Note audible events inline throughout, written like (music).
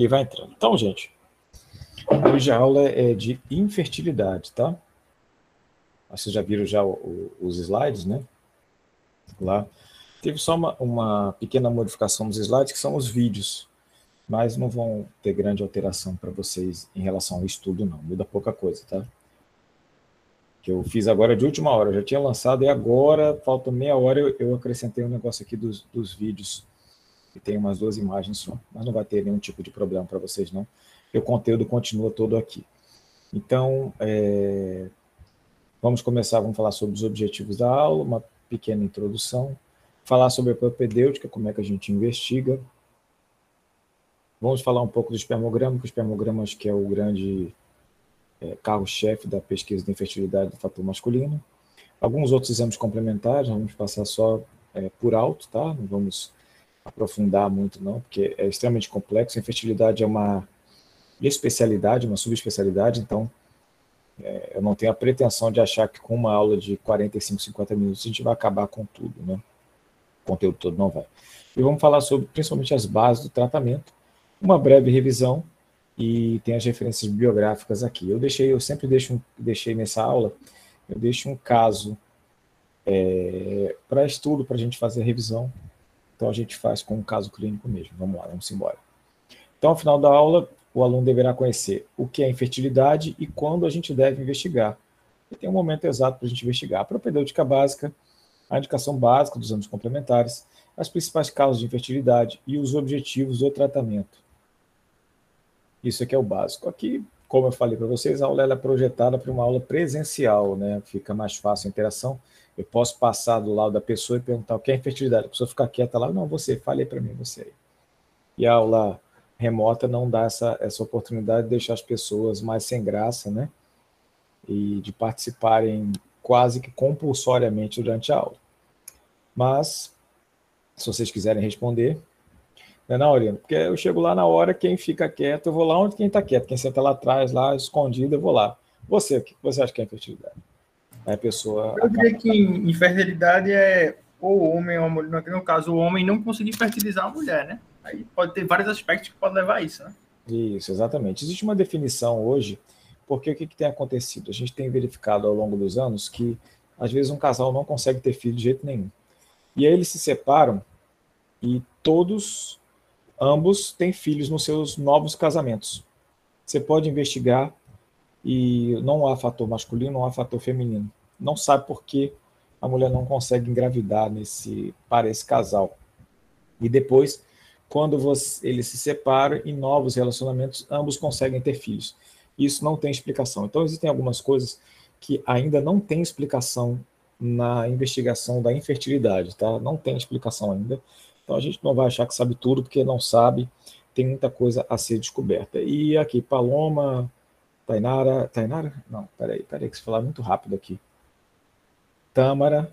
E vai entrando. Então, gente, hoje a aula é de infertilidade, tá? Vocês já viram já os slides, né? Lá. Teve só uma, uma pequena modificação nos slides, que são os vídeos, mas não vão ter grande alteração para vocês em relação ao estudo, não. Muda pouca coisa, tá? Que eu fiz agora de última hora, eu já tinha lançado e agora, falta meia hora, eu, eu acrescentei um negócio aqui dos, dos vídeos e tem umas duas imagens só, mas não vai ter nenhum tipo de problema para vocês, não. o conteúdo continua todo aqui. Então, é, vamos começar, vamos falar sobre os objetivos da aula, uma pequena introdução, falar sobre a propedêutica, como é que a gente investiga. Vamos falar um pouco do espermograma, que o espermograma acho que é o grande é, carro-chefe da pesquisa de infertilidade do fator masculino. Alguns outros exames complementares, vamos passar só é, por alto, tá? Não vamos aprofundar muito, não, porque é extremamente complexo. A infertilidade é uma especialidade, uma subespecialidade, então é, eu não tenho a pretensão de achar que com uma aula de 45, 50 minutos a gente vai acabar com tudo, né? O conteúdo todo não vai. E vamos falar sobre principalmente as bases do tratamento, uma breve revisão e tem as referências bibliográficas aqui. Eu deixei, eu sempre deixo, deixei nessa aula, eu deixo um caso é, para estudo, para a gente fazer a revisão, então a gente faz com um caso clínico mesmo. Vamos lá, vamos embora. Então, ao final da aula, o aluno deverá conhecer o que é infertilidade e quando a gente deve investigar. E tem um momento exato para a gente investigar. A propedêutica básica, a indicação básica dos anos complementares, as principais causas de infertilidade e os objetivos do tratamento. Isso aqui é o básico. Aqui, como eu falei para vocês, a aula é projetada para uma aula presencial, né? Fica mais fácil a interação. Eu posso passar do lado da pessoa e perguntar o que é infertilidade. A pessoa ficar quieta lá, não, você, fale para mim, você. E a aula remota não dá essa, essa oportunidade de deixar as pessoas mais sem graça, né? E de participarem quase que compulsoriamente durante a aula. Mas, se vocês quiserem responder, não é não, Aurino? Porque eu chego lá na hora, quem fica quieto, eu vou lá onde quem está quieto. Quem senta lá atrás, lá escondido, eu vou lá. Você, o que você acha que é infertilidade? A pessoa. Eu diria que infertilidade é ou o homem ou a mulher, no caso, o homem não conseguir fertilizar a mulher, né? Aí pode ter vários aspectos que podem levar a isso, né? Isso, exatamente. Existe uma definição hoje, porque o que, que tem acontecido? A gente tem verificado ao longo dos anos que, às vezes, um casal não consegue ter filho de jeito nenhum. E aí eles se separam e todos, ambos, têm filhos nos seus novos casamentos. Você pode investigar e não há fator masculino, não há fator feminino não sabe por que a mulher não consegue engravidar nesse para esse casal. E depois, quando você, eles se separam em novos relacionamentos, ambos conseguem ter filhos. Isso não tem explicação. Então existem algumas coisas que ainda não tem explicação na investigação da infertilidade, tá? Não tem explicação ainda. Então a gente não vai achar que sabe tudo porque não sabe. Tem muita coisa a ser descoberta. E aqui Paloma, Tainara, Tainara? Não, peraí, peraí que você falar muito rápido aqui. Tâmara,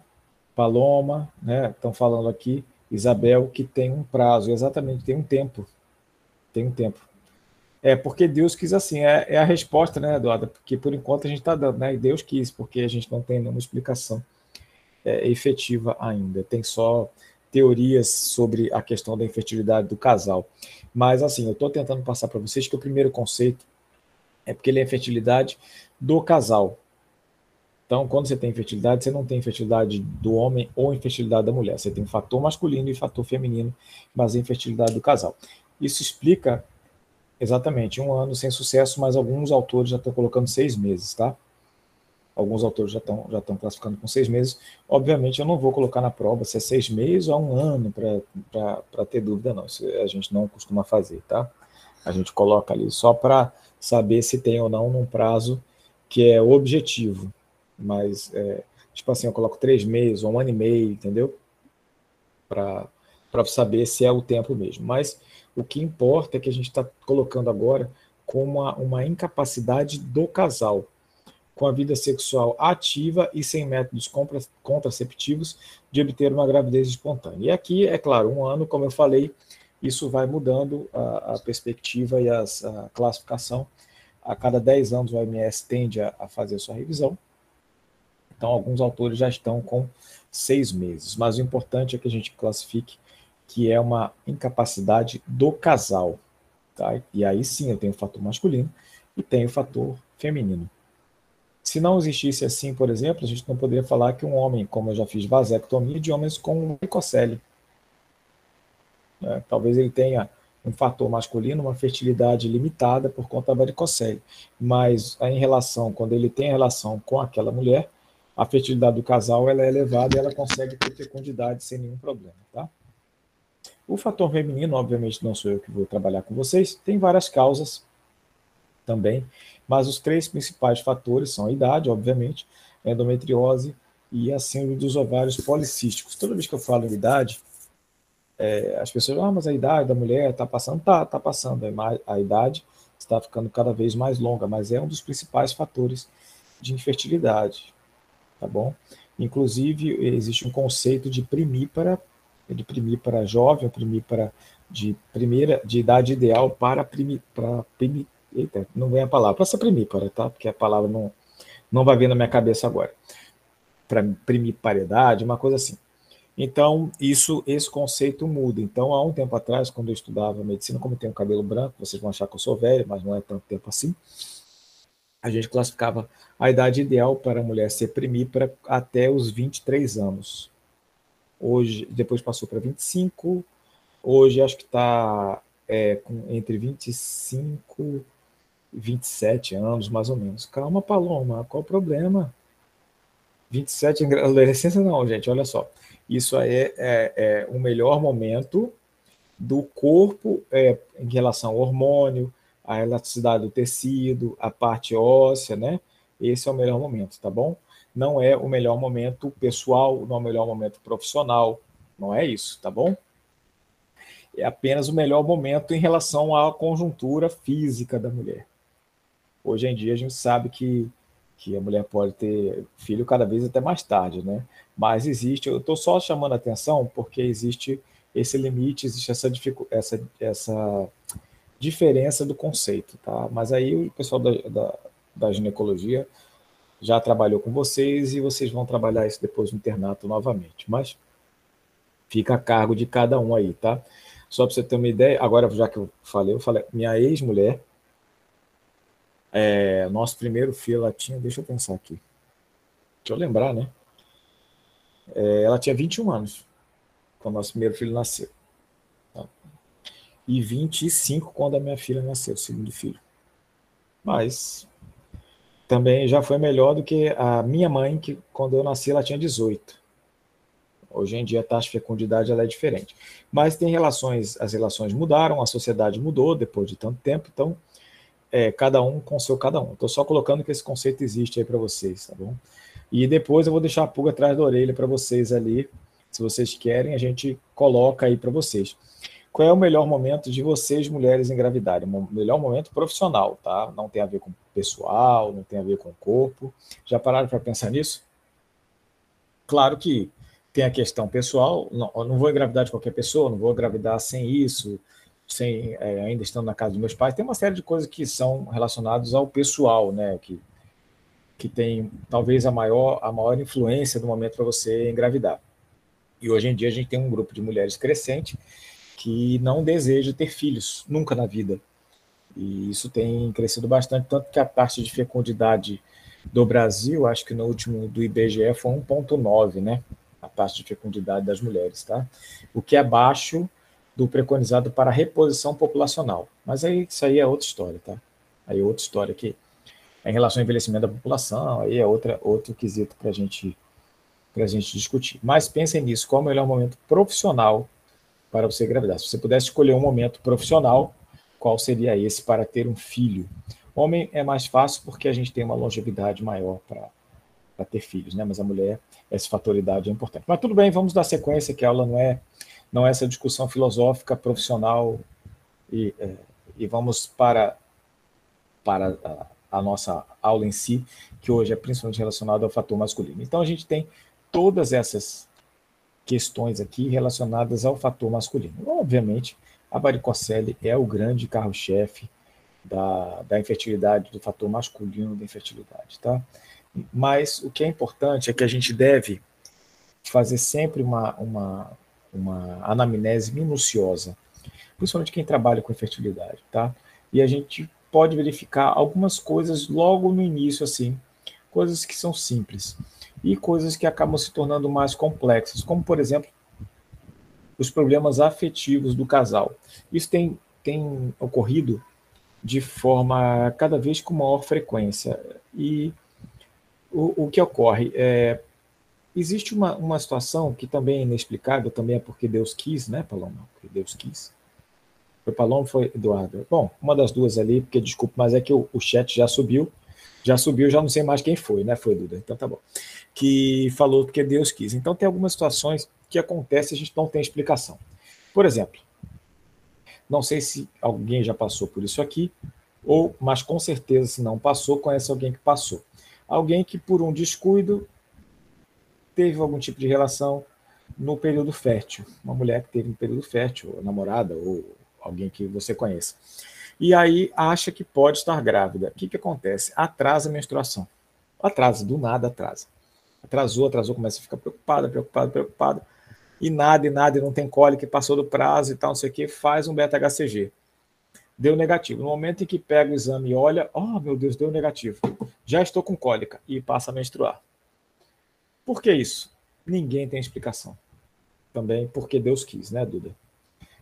Paloma, né? Estão falando aqui, Isabel, que tem um prazo, exatamente, tem um tempo. Tem um tempo. É porque Deus quis assim, é, é a resposta, né, Eduardo? Porque por enquanto a gente está dando, né? E Deus quis, porque a gente não tem nenhuma explicação é, efetiva ainda. Tem só teorias sobre a questão da infertilidade do casal. Mas assim, eu estou tentando passar para vocês que o primeiro conceito é porque ele é infertilidade do casal. Então, quando você tem infertilidade, você não tem infertilidade do homem ou infertilidade da mulher. Você tem fator masculino e fator feminino, mas a infertilidade do casal. Isso explica exatamente um ano sem sucesso, mas alguns autores já estão colocando seis meses, tá? Alguns autores já estão já estão classificando com seis meses. Obviamente, eu não vou colocar na prova se é seis meses ou um ano para ter dúvida, não. Isso a gente não costuma fazer, tá? A gente coloca ali só para saber se tem ou não num prazo que é objetivo mas é, tipo assim, eu coloco três meses ou um ano e meio, entendeu? Para saber se é o tempo mesmo. Mas o que importa é que a gente está colocando agora como uma, uma incapacidade do casal, com a vida sexual ativa e sem métodos contraceptivos de obter uma gravidez espontânea. E aqui, é claro, um ano, como eu falei, isso vai mudando a, a perspectiva e as, a classificação. A cada 10 anos o OMS tende a, a fazer a sua revisão. Então, alguns autores já estão com seis meses, mas o importante é que a gente classifique que é uma incapacidade do casal. Tá? E aí sim eu tenho o fator masculino e tenho o fator feminino. Se não existisse assim, por exemplo, a gente não poderia falar que um homem, como eu já fiz vasectomia, de homens com varicocele. É, talvez ele tenha um fator masculino, uma fertilidade limitada por conta da varicocele. Mas em relação, quando ele tem relação com aquela mulher, a fertilidade do casal ela é elevada e ela consegue ter fecundidade sem nenhum problema, tá? O fator feminino, obviamente, não sou eu que vou trabalhar com vocês, tem várias causas também, mas os três principais fatores são a idade, obviamente, a endometriose e a síndrome dos ovários policísticos. Toda vez que eu falo em idade, é, as pessoas, ah, mas a idade da mulher está passando, tá, está passando, a idade está ficando cada vez mais longa, mas é um dos principais fatores de infertilidade tá bom? Inclusive, existe um conceito de primípara, de primípara jovem, primípara de primeira, de idade ideal para primi, para primi, eita, não vem a palavra, para essa primípara, tá? Porque a palavra não, não vai vir na minha cabeça agora. Para primiparidade, uma coisa assim. Então, isso, esse conceito muda. Então, há um tempo atrás, quando eu estudava medicina, como eu tenho cabelo branco, vocês vão achar que eu sou velho, mas não é tanto tempo assim a gente classificava a idade ideal para a mulher ser primípara até os 23 anos. Hoje, depois passou para 25, hoje acho que está é, entre 25 e 27 anos, mais ou menos. Calma, Paloma, qual o problema? 27 em adolescência, não, gente, olha só. Isso é, é, é o melhor momento do corpo é, em relação ao hormônio, a elasticidade do tecido, a parte óssea, né? Esse é o melhor momento, tá bom? Não é o melhor momento pessoal, não é o melhor momento profissional, não é isso, tá bom? É apenas o melhor momento em relação à conjuntura física da mulher. Hoje em dia a gente sabe que, que a mulher pode ter filho cada vez até mais tarde, né? Mas existe, eu estou só chamando a atenção porque existe esse limite, existe essa, essa, essa diferença do conceito, tá? Mas aí o pessoal da, da, da ginecologia já trabalhou com vocês e vocês vão trabalhar isso depois no internato novamente. Mas fica a cargo de cada um aí, tá? Só para você ter uma ideia, agora já que eu falei, eu falei, minha ex-mulher, é, nosso primeiro filho, ela tinha, deixa eu pensar aqui, deixa eu lembrar, né? É, ela tinha 21 anos quando nosso primeiro filho nasceu e 25 quando a minha filha nasceu, o segundo filho. Mas também já foi melhor do que a minha mãe, que quando eu nasci ela tinha 18. Hoje em dia a taxa de fecundidade ela é diferente. Mas tem relações, as relações mudaram, a sociedade mudou depois de tanto tempo, então é, cada um com seu cada um. Estou só colocando que esse conceito existe aí para vocês, tá bom? E depois eu vou deixar a pulga atrás da orelha para vocês ali. Se vocês querem, a gente coloca aí para vocês qual é o melhor momento de vocês, mulheres, engravidarem? O melhor momento profissional, tá? Não tem a ver com pessoal, não tem a ver com corpo. Já pararam para pensar nisso? Claro que tem a questão pessoal, não, não vou engravidar de qualquer pessoa, não vou engravidar sem isso, sem é, ainda estando na casa dos meus pais. Tem uma série de coisas que são relacionadas ao pessoal, né? Que, que tem talvez a maior, a maior influência do momento para você engravidar. E hoje em dia a gente tem um grupo de mulheres crescente que não deseja ter filhos, nunca na vida. E isso tem crescido bastante, tanto que a taxa de fecundidade do Brasil, acho que no último do IBGE foi 1,9, né? A taxa de fecundidade das mulheres, tá? O que é abaixo do preconizado para reposição populacional. Mas aí isso aí é outra história, tá? Aí é outra história é em relação ao envelhecimento da população, aí é outra, outro quesito para gente, a gente discutir. Mas pensem nisso, qual é o melhor momento profissional para você engravidar. Se você pudesse escolher um momento profissional, qual seria esse para ter um filho? Homem é mais fácil porque a gente tem uma longevidade maior para ter filhos, né? Mas a mulher, essa fatoridade é importante. Mas tudo bem, vamos dar sequência, que a aula não é, não é essa discussão filosófica, profissional, e, é, e vamos para, para a, a nossa aula em si, que hoje é principalmente relacionada ao fator masculino. Então a gente tem todas essas questões aqui relacionadas ao fator masculino. Obviamente, a varicocele é o grande carro-chefe da, da infertilidade, do fator masculino da infertilidade, tá? Mas o que é importante é que a gente deve fazer sempre uma, uma, uma anamnese minuciosa principalmente quem trabalha com infertilidade, tá? E a gente pode verificar algumas coisas logo no início, assim, coisas que são simples e coisas que acabam se tornando mais complexas, como, por exemplo, os problemas afetivos do casal. Isso tem, tem ocorrido de forma cada vez com maior frequência. E o, o que ocorre é. Existe uma, uma situação que também é inexplicável, também é porque Deus quis, né, Paloma? Porque Deus quis. Foi Paloma foi Eduardo? Bom, uma das duas ali, porque desculpa, mas é que o, o chat já subiu. Já subiu, já não sei mais quem foi, né? Foi Duda. Então tá bom. Que falou porque Deus quis. Então tem algumas situações que acontecem e a gente não tem explicação. Por exemplo, não sei se alguém já passou por isso aqui, ou, mas com certeza, se não passou, conhece alguém que passou. Alguém que, por um descuido, teve algum tipo de relação no período fértil. Uma mulher que teve um período fértil, ou namorada, ou alguém que você conheça. E aí acha que pode estar grávida. O que, que acontece? Atrasa a menstruação. Atrasa, do nada atrasa. Atrasou, atrasou, começa a ficar preocupada, preocupada, preocupada e nada, e nada, e não tem cólica, passou do prazo e tal, não sei o que, faz um beta-HCG. Deu negativo. No momento em que pega o exame e olha, oh meu Deus, deu negativo. Já estou com cólica e passa a menstruar. Por que isso? Ninguém tem explicação. Também porque Deus quis, né, Duda?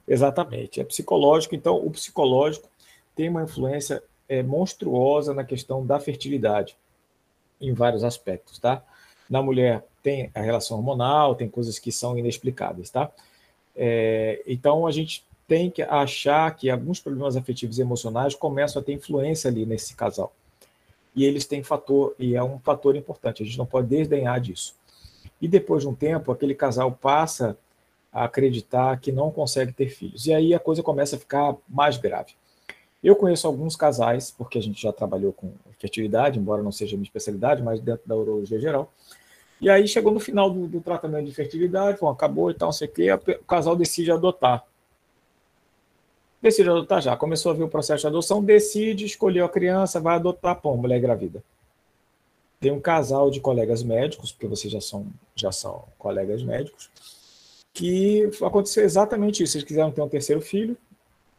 Exatamente. É psicológico, então o psicológico tem uma influência é, monstruosa na questão da fertilidade, em vários aspectos, tá? Na mulher, tem a relação hormonal, tem coisas que são inexplicáveis, tá? É, então a gente tem que achar que alguns problemas afetivos e emocionais começam a ter influência ali nesse casal. E eles têm fator, e é um fator importante, a gente não pode desdenhar disso. E depois de um tempo, aquele casal passa a acreditar que não consegue ter filhos. E aí a coisa começa a ficar mais grave. Eu conheço alguns casais, porque a gente já trabalhou com fertilidade, embora não seja minha especialidade, mas dentro da urologia geral, e aí chegou no final do, do tratamento de fertilidade, bom, acabou e tal, não sei o quê, o casal decide adotar. Decide adotar já, começou a ver o processo de adoção, decide, escolheu a criança, vai adotar, pô, mulher grávida. Tem um casal de colegas médicos, porque vocês já são, já são colegas médicos, que aconteceu exatamente isso. Eles quiseram ter um terceiro filho,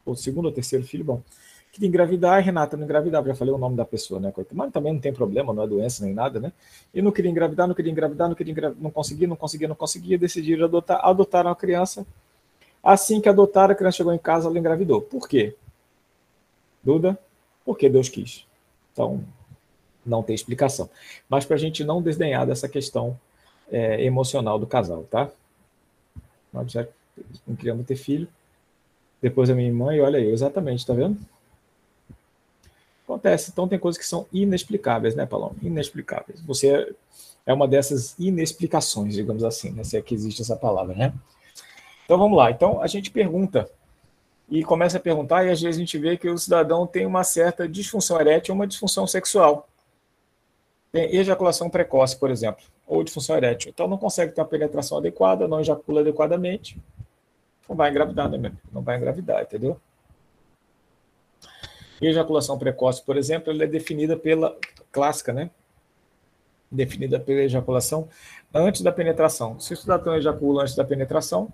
ou segundo ou terceiro filho, bom, queria engravidar, Renata não engravidava, já falei o nome da pessoa, né? Mas também não tem problema, não é doença nem nada, né? E não queria engravidar, não queria engravidar, não queria engravidar, não conseguia, não conseguia, não conseguia, decidiram adotar, adotaram a criança. Assim que adotaram, a criança chegou em casa, ela engravidou. Por quê? Duda? Porque Deus quis. Então, não tem explicação. Mas para a gente não desdenhar dessa questão é, emocional do casal, tá? Nós já não queríamos ter filho. Depois a minha mãe, olha aí, exatamente, tá vendo? Acontece. Então, tem coisas que são inexplicáveis, né, Paloma? Inexplicáveis. Você é uma dessas inexplicações, digamos assim, né? se é que existe essa palavra, né? Então, vamos lá. Então, a gente pergunta e começa a perguntar, e às vezes a gente vê que o cidadão tem uma certa disfunção erétil uma disfunção sexual. Tem ejaculação precoce, por exemplo, ou disfunção erétil. Então, não consegue ter uma penetração adequada, não ejacula adequadamente, não vai engravidar, né? Não vai engravidar, entendeu? Ejaculação precoce, por exemplo, ela é definida pela clássica, né? Definida pela ejaculação antes da penetração. Se o cidadão ejacula antes da penetração,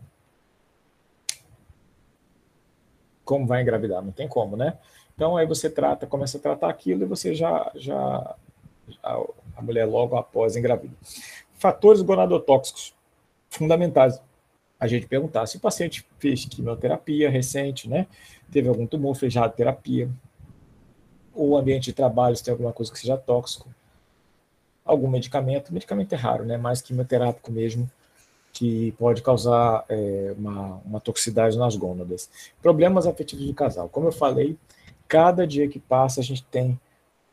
como vai engravidar? Não tem como, né? Então aí você trata, começa a tratar aquilo e você já, já a mulher logo após engravida. Fatores gonadotóxicos fundamentais. A gente perguntar se o paciente fez quimioterapia recente, né? Teve algum tumor, fez radioterapia, o ambiente de trabalho, se tem alguma coisa que seja tóxico, algum medicamento, medicamento é raro, né, mais quimioterápico mesmo, que pode causar é, uma, uma toxicidade nas gônadas. Problemas afetivos do casal. Como eu falei, cada dia que passa a gente tem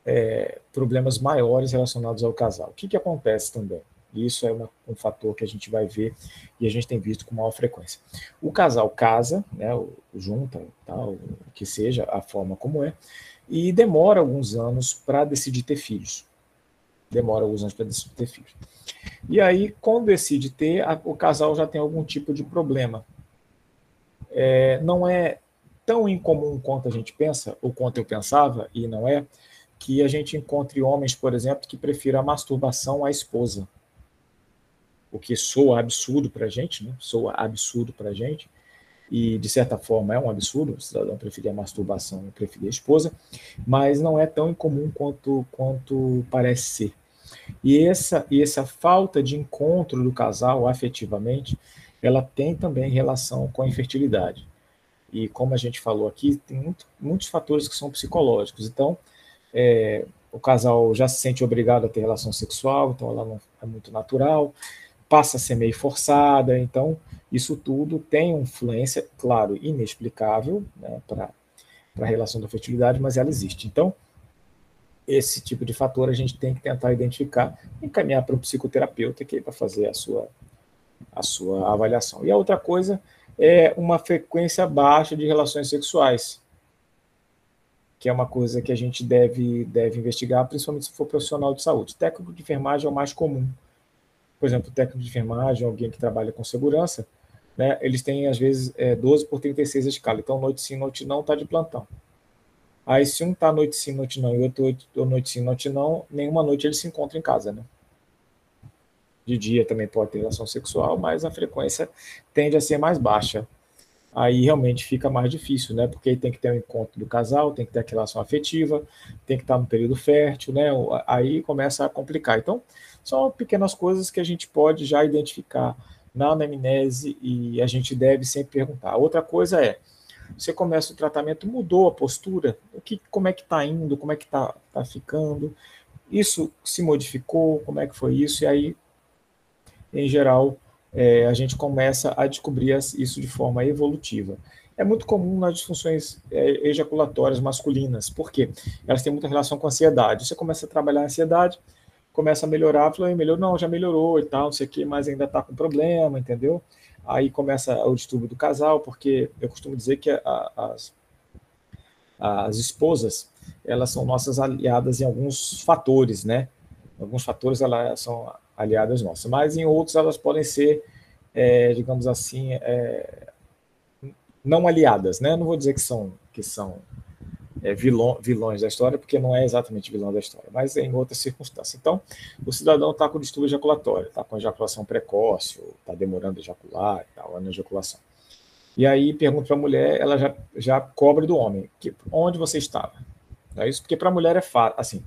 é, problemas maiores relacionados ao casal. O que, que acontece também? Isso é uma, um fator que a gente vai ver e a gente tem visto com maior frequência. O casal casa, né, junta, tal, que seja a forma como é, e demora alguns anos para decidir ter filhos. Demora alguns anos para ter filhos. E aí, quando decide ter, a, o casal já tem algum tipo de problema. É, não é tão incomum quanto a gente pensa, ou quanto eu pensava, e não é, que a gente encontre homens, por exemplo, que prefiram a masturbação à esposa. O que soa absurdo para a gente, né? soa absurdo para a gente, e de certa forma é um absurdo o cidadão preferir a masturbação e preferir a esposa, mas não é tão incomum quanto, quanto parece ser. E essa, e essa falta de encontro do casal afetivamente, ela tem também relação com a infertilidade. E como a gente falou aqui, tem muito, muitos fatores que são psicológicos. Então, é, o casal já se sente obrigado a ter relação sexual, então ela não é muito natural, passa a ser meio forçada, então isso tudo tem uma influência, claro, inexplicável né, para a relação da fertilidade, mas ela existe. Então, esse tipo de fator a gente tem que tentar identificar encaminhar para um psicoterapeuta que vai fazer a sua, a sua avaliação. E a outra coisa é uma frequência baixa de relações sexuais, que é uma coisa que a gente deve, deve investigar, principalmente se for profissional de saúde. Técnico de enfermagem é o mais comum. Por exemplo, técnico de enfermagem, alguém que trabalha com segurança, né, eles têm, às vezes, é, 12 por 36 a escala. Então, noite sim, noite não, está de plantão. Aí, se um está noite sim, noite não, e outro noite sim, noite não, nenhuma noite ele se encontra em casa, né? De dia também pode ter relação sexual, mas a frequência tende a ser mais baixa aí realmente fica mais difícil, né? Porque tem que ter o um encontro do casal, tem que ter a relação afetiva, tem que estar no período fértil, né? Aí começa a complicar. Então, são pequenas coisas que a gente pode já identificar na anamnese e a gente deve sempre perguntar. Outra coisa é, você começa o tratamento, mudou a postura? O que, como é que está indo? Como é que está tá ficando? Isso se modificou? Como é que foi isso? E aí, em geral, é, a gente começa a descobrir isso de forma evolutiva. É muito comum nas disfunções é, ejaculatórias masculinas, porque elas têm muita relação com a ansiedade. Você começa a trabalhar a ansiedade, começa a melhorar, fala, melhorou, não, já melhorou e tal, não sei o que, mas ainda está com problema, entendeu? Aí começa o distúrbio do casal, porque eu costumo dizer que a, as, as esposas, elas são nossas aliadas em alguns fatores, né? Alguns fatores elas são aliadas nossas, mas em outros elas podem ser, é, digamos assim, é, não aliadas, né? Não vou dizer que são que são é, vilão, vilões da história, porque não é exatamente vilão da história, mas em outras circunstâncias. Então, o cidadão está com distúrbio ejaculatório, está com ejaculação precoce, está demorando a ejacular, está na ejaculação. E aí pergunta para a mulher, ela já, já cobra do homem, que, onde você estava? É isso porque para a mulher é fácil. Assim,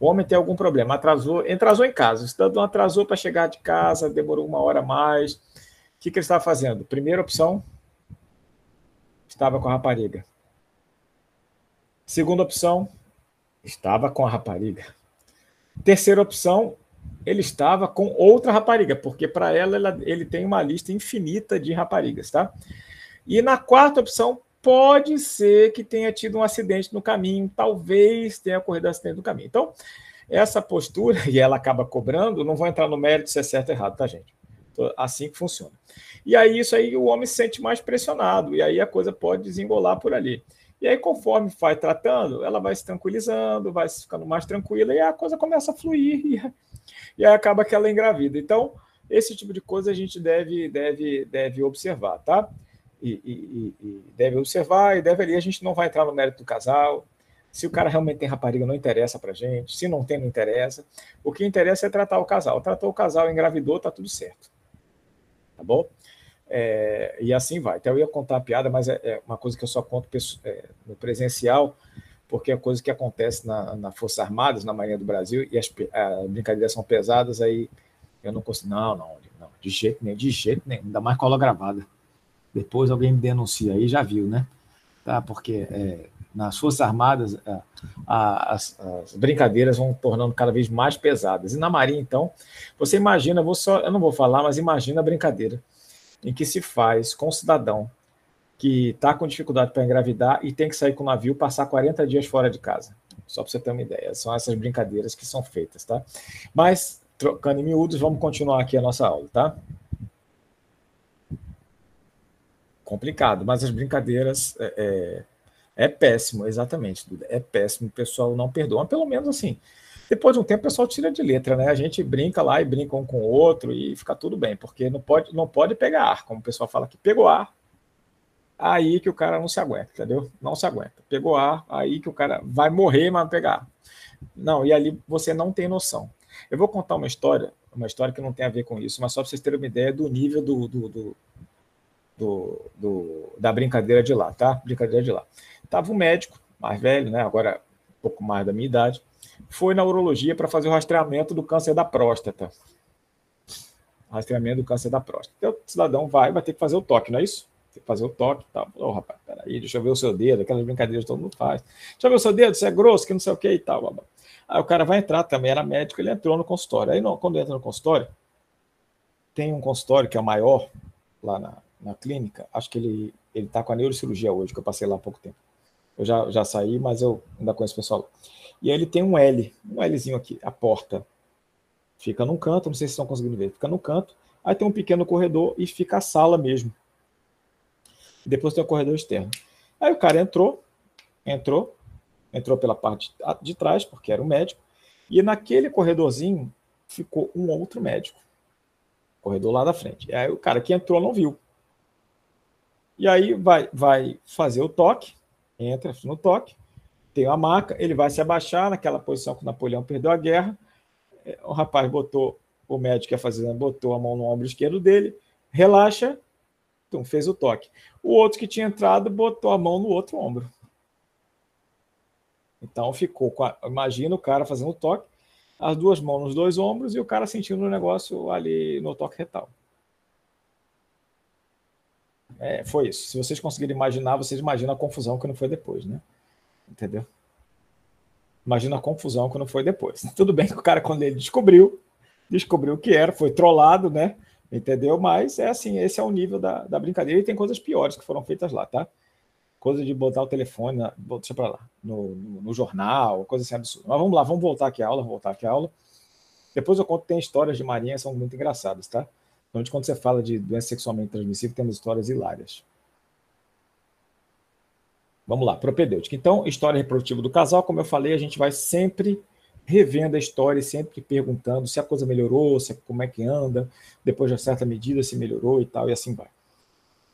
o homem tem algum problema, atrasou, atrasou em casa, o cidadão atrasou para chegar de casa, demorou uma hora a mais. O que, que ele estava fazendo? Primeira opção, estava com a rapariga. Segunda opção, estava com a rapariga. Terceira opção, ele estava com outra rapariga, porque para ela, ela, ele tem uma lista infinita de raparigas, tá? E na quarta opção, pode ser que tenha tido um acidente no caminho, talvez tenha ocorrido um acidente no caminho. Então, essa postura, (laughs) e ela acaba cobrando, não vou entrar no mérito se é certo ou errado, tá, gente? Assim que funciona. E aí, isso aí, o homem se sente mais pressionado, e aí a coisa pode desengolar por ali. E aí, conforme vai tratando, ela vai se tranquilizando, vai ficando mais tranquila, e a coisa começa a fluir, (laughs) e, e aí acaba que ela engravida. Então, esse tipo de coisa a gente deve, deve, deve observar, tá? e, e, e, deve observar e deve ali. A gente não vai entrar no mérito do casal. Se o cara realmente tem rapariga, não interessa para gente. Se não tem, não interessa. O que interessa é tratar o casal. Tratou o casal, engravidou, tá tudo certo. Tá bom? É, e assim vai. Até eu ia contar a piada, mas é, é uma coisa que eu só conto é, no presencial, porque é coisa que acontece na, na Forças Armadas, na Marinha do Brasil, e as, as brincadeiras são pesadas, aí eu não consigo. Não, não, não, de jeito nenhum, de jeito nenhum, ainda mais cola gravada. Depois alguém me denuncia aí, já viu, né? Tá, porque é, nas Forças Armadas a, as, as, brincadeiras vão tornando cada vez mais pesadas. E na Marinha, então, você imagina, vou só, eu não vou falar, mas imagina a brincadeira em que se faz com um cidadão que está com dificuldade para engravidar e tem que sair com o navio passar 40 dias fora de casa. Só para você ter uma ideia. São essas brincadeiras que são feitas, tá? Mas, trocando em miúdos, vamos continuar aqui a nossa aula, tá? complicado, mas as brincadeiras é, é, é péssimo, exatamente, Duda, é péssimo, o pessoal não perdoa, pelo menos assim, depois de um tempo o pessoal tira de letra, né? A gente brinca lá e brinca um com o outro e fica tudo bem, porque não pode, não pode pegar ar, como o pessoal fala que pegou ar, aí que o cara não se aguenta, entendeu? Não se aguenta. Pegou ar, aí que o cara vai morrer, mas pegar ar. Não, e ali você não tem noção. Eu vou contar uma história, uma história que não tem a ver com isso, mas só para vocês terem uma ideia do nível do, do, do do, do, da brincadeira de lá, tá? Brincadeira de lá. Tava um médico, mais velho, né? Agora um pouco mais da minha idade, foi na urologia para fazer o rastreamento do câncer da próstata. Rastreamento do câncer da próstata. Então, o cidadão vai, vai ter que fazer o toque, não é isso? Tem que fazer o toque e tal. Ô, rapaz, peraí, deixa eu ver o seu dedo, aquelas brincadeiras que todo mundo faz. Deixa eu ver o seu dedo, você é grosso, que não sei o que e tal. Aí o cara vai entrar, também era médico, ele entrou no consultório. Aí, não, quando entra no consultório, tem um consultório que é o maior lá na, na clínica, acho que ele ele está com a neurocirurgia hoje, que eu passei lá há pouco tempo. Eu já, já saí, mas eu ainda conheço o pessoal. E aí ele tem um L, um Lzinho aqui, a porta. Fica num canto, não sei se estão conseguindo ver, fica no canto. Aí tem um pequeno corredor e fica a sala mesmo. Depois tem o corredor externo. Aí o cara entrou, entrou, entrou pela parte de trás, porque era o médico, e naquele corredorzinho ficou um outro médico corredor lá da frente. E aí o cara que entrou não viu. E aí vai, vai fazer o toque, entra no toque, tem a maca, ele vai se abaixar naquela posição que o Napoleão perdeu a guerra. É, o rapaz botou, o médico que ia fazer, botou a mão no ombro esquerdo dele, relaxa, então fez o toque. O outro que tinha entrado botou a mão no outro ombro. Então ficou, a, imagina o cara fazendo o toque, as duas mãos nos dois ombros e o cara sentindo o negócio ali no toque retal. É, foi isso. Se vocês conseguirem imaginar, vocês imaginam a confusão que não foi depois, né? Entendeu? Imagina a confusão que não foi depois. (laughs) Tudo bem que o cara, quando ele descobriu, descobriu o que era, foi trollado, né? Entendeu? Mas é assim, esse é o nível da, da brincadeira e tem coisas piores que foram feitas lá, tá? coisa de botar o telefone, na, deixa para lá, no, no, no, jornal, coisa assim absurda. Mas vamos lá, vamos voltar aqui à aula, voltar aqui à aula. Depois eu conto, tem histórias de marinha, são muito engraçadas, tá? Então, quando você fala de doença sexualmente transmissível, temos histórias hilárias. Vamos lá, propedêutica. Então, história reprodutiva do casal, como eu falei, a gente vai sempre revendo a história e sempre perguntando se a coisa melhorou, se como é que anda, depois de uma certa medida se melhorou e tal, e assim vai.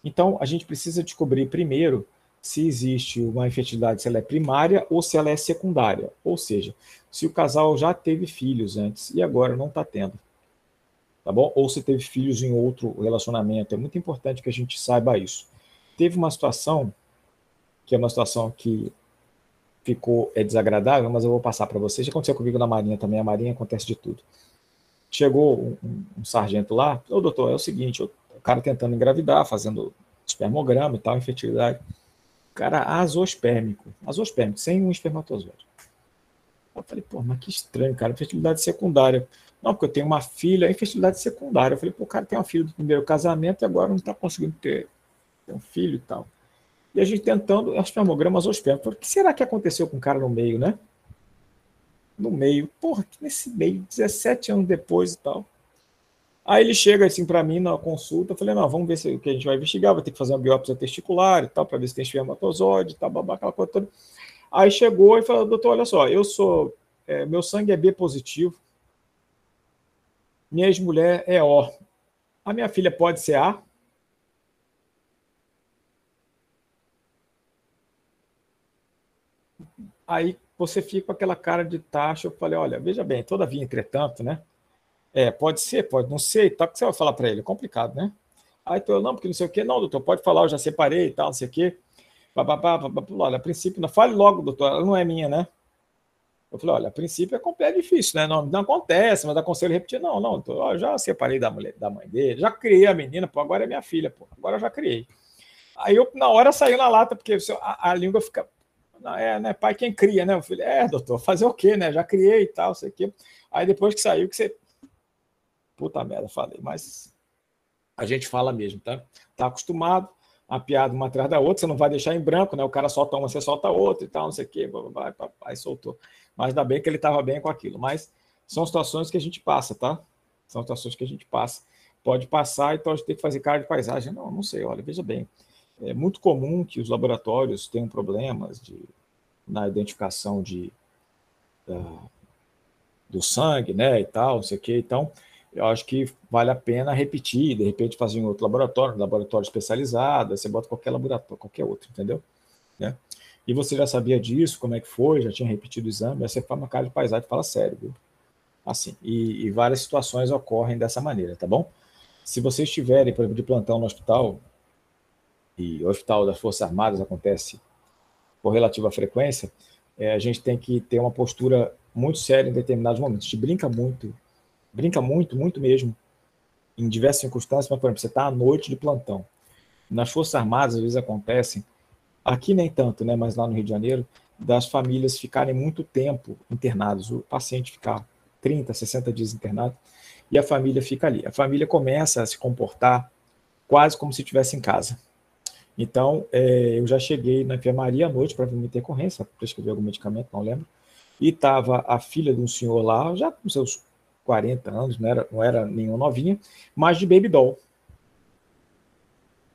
Então, a gente precisa descobrir primeiro se existe uma infertilidade, se ela é primária ou se ela é secundária. Ou seja, se o casal já teve filhos antes e agora não está tendo. Tá bom? Ou se teve filhos em outro relacionamento. É muito importante que a gente saiba isso. Teve uma situação, que é uma situação que ficou é desagradável, mas eu vou passar para vocês. Já aconteceu comigo na Marinha também. A Marinha acontece de tudo. Chegou um, um, sargento lá, ô doutor, é o seguinte, o cara tentando engravidar, fazendo espermograma e tal, infertilidade cara azospérmico, azospérmico, sem um espermatozoide. Eu falei, pô, mas que estranho, cara, fertilidade secundária. Não, porque eu tenho uma filha, infertilidade secundária. Eu falei, pô, o cara tem uma filha do primeiro casamento e agora não está conseguindo ter, ter, um filho e tal. E a gente tentando, espermograma azospérmico. o que será que aconteceu com o cara no meio, né? No meio, porra, nesse meio, 17 anos depois e tal. Aí ele chega assim para mim na consulta, eu falei, não, vamos ver se, o que a gente vai investigar, vai ter que fazer uma biópsia testicular e tal, para ver se tem espermatozoide tal, babá, aquela coisa toda. Aí chegou e falou, doutor, olha só, eu sou, é, meu sangue é B positivo, minha ex-mulher é O. A minha filha pode ser A? Aí você fica com aquela cara de taxa, eu falei, olha, veja bem, todavia, entretanto, né? É, pode ser, pode não ser, tá? O que você vai falar para ele? É complicado, né? Aí então, não, porque não sei o quê. Não, doutor, pode falar, eu já separei e tal, não sei o quê. Bababá, olha, a princípio, não, fale logo, doutor, ela não é minha, né? Eu falei, olha, a princípio é, é difícil, né? Não, não acontece, mas aconselho repetir. Não, não, doutor, eu já separei da, mulher, da mãe dele, já criei a menina, pô, agora é minha filha, pô, agora eu já criei. Aí eu, na hora, saiu na lata, porque a, a língua fica. É, né, pai quem cria, né? Eu falei, é, doutor, fazer o quê, né? Já criei e tal, sei o quê. Aí depois que saiu, que você Puta merda, falei, mas a gente fala mesmo, tá? Tá acostumado, a piada uma atrás da outra, você não vai deixar em branco, né? O cara solta uma, você solta outra e tal, não sei o quê, vai, aí soltou. Mas ainda bem que ele estava bem com aquilo. Mas são situações que a gente passa, tá? São situações que a gente passa. Pode passar, então a gente tem que fazer cara de paisagem. Não, não sei, olha, veja bem. É muito comum que os laboratórios tenham problemas de, na identificação de, da, do sangue, né, e tal, não sei o quê. Então, eu acho que vale a pena repetir, de repente fazer em outro laboratório, um laboratório especializado, você bota qualquer laboratório, qualquer outro, entendeu? Né? E você já sabia disso, como é que foi, já tinha repetido o exame, aí você faz uma cara de paisagem e fala sério, viu? Assim, e, e, várias situações ocorrem dessa maneira, tá bom? Se vocês estiverem, por exemplo, de plantão no hospital, e Hospital das Forças Armadas acontece por relativa frequência, é, a gente tem que ter uma postura muito séria em determinados momentos. A gente brinca muito, brinca muito, muito mesmo, em diversas circunstâncias, mas, por exemplo, você está à noite de plantão. Nas Forças Armadas, às vezes acontecem, aqui nem tanto, né, mas lá no Rio de Janeiro, das famílias ficarem muito tempo internados, o paciente ficar 30, 60 dias internado, e a família fica ali. A família começa a se comportar quase como se estivesse em casa. Então, é, eu já cheguei na enfermaria à noite para vir uma intercorrência, prescrever algum medicamento, não lembro, e estava a filha de um senhor lá, já com seus 40 anos, não era, não era nenhuma novinha, mas de baby doll.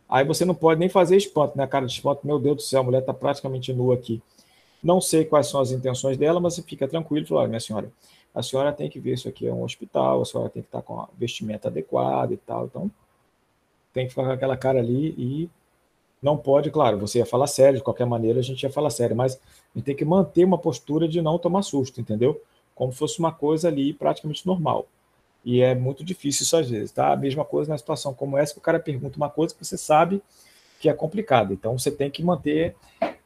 Aí você não pode nem fazer espanto, né? Cara de espanto, meu Deus do céu, a mulher está praticamente nua aqui. Não sei quais são as intenções dela, mas fica tranquilo, fala, minha senhora, a senhora tem que ver isso aqui é um hospital, a senhora tem que estar com a vestimenta adequada e tal. Então, tem que ficar com aquela cara ali e não pode, claro, você ia falar sério, de qualquer maneira a gente ia falar sério, mas a gente tem que manter uma postura de não tomar susto, entendeu? Como fosse uma coisa ali praticamente normal. E é muito difícil isso às vezes, tá? A mesma coisa na situação como essa, que o cara pergunta uma coisa que você sabe que é complicada. Então você tem que manter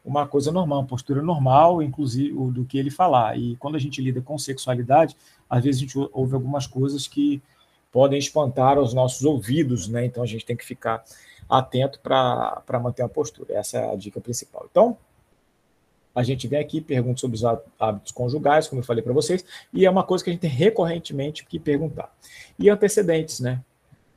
uma coisa normal, uma postura normal, inclusive do que ele falar. E quando a gente lida com sexualidade, às vezes a gente ouve algumas coisas que podem espantar os nossos ouvidos, né? Então a gente tem que ficar atento para manter a postura. Essa é a dica principal. Então, a gente vem aqui, pergunta sobre os hábitos conjugais, como eu falei para vocês, e é uma coisa que a gente tem recorrentemente que perguntar. E antecedentes, né?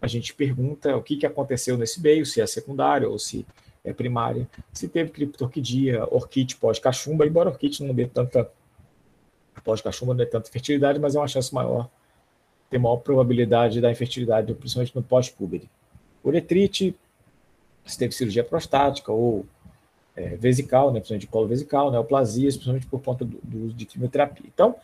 A gente pergunta o que, que aconteceu nesse meio, se é secundária ou se é primária, se teve criptorquidia, orquite pós-cachumba, embora orquite não dê tanta pós-cachumba, não dê tanta fertilidade, mas é uma chance maior, tem maior probabilidade da infertilidade, principalmente no pós-púbere. Uretrite, se teve cirurgia prostática ou é, vesical, né, principalmente de colo vesical, neoplasias, principalmente por conta do, do uso de quimioterapia. Então,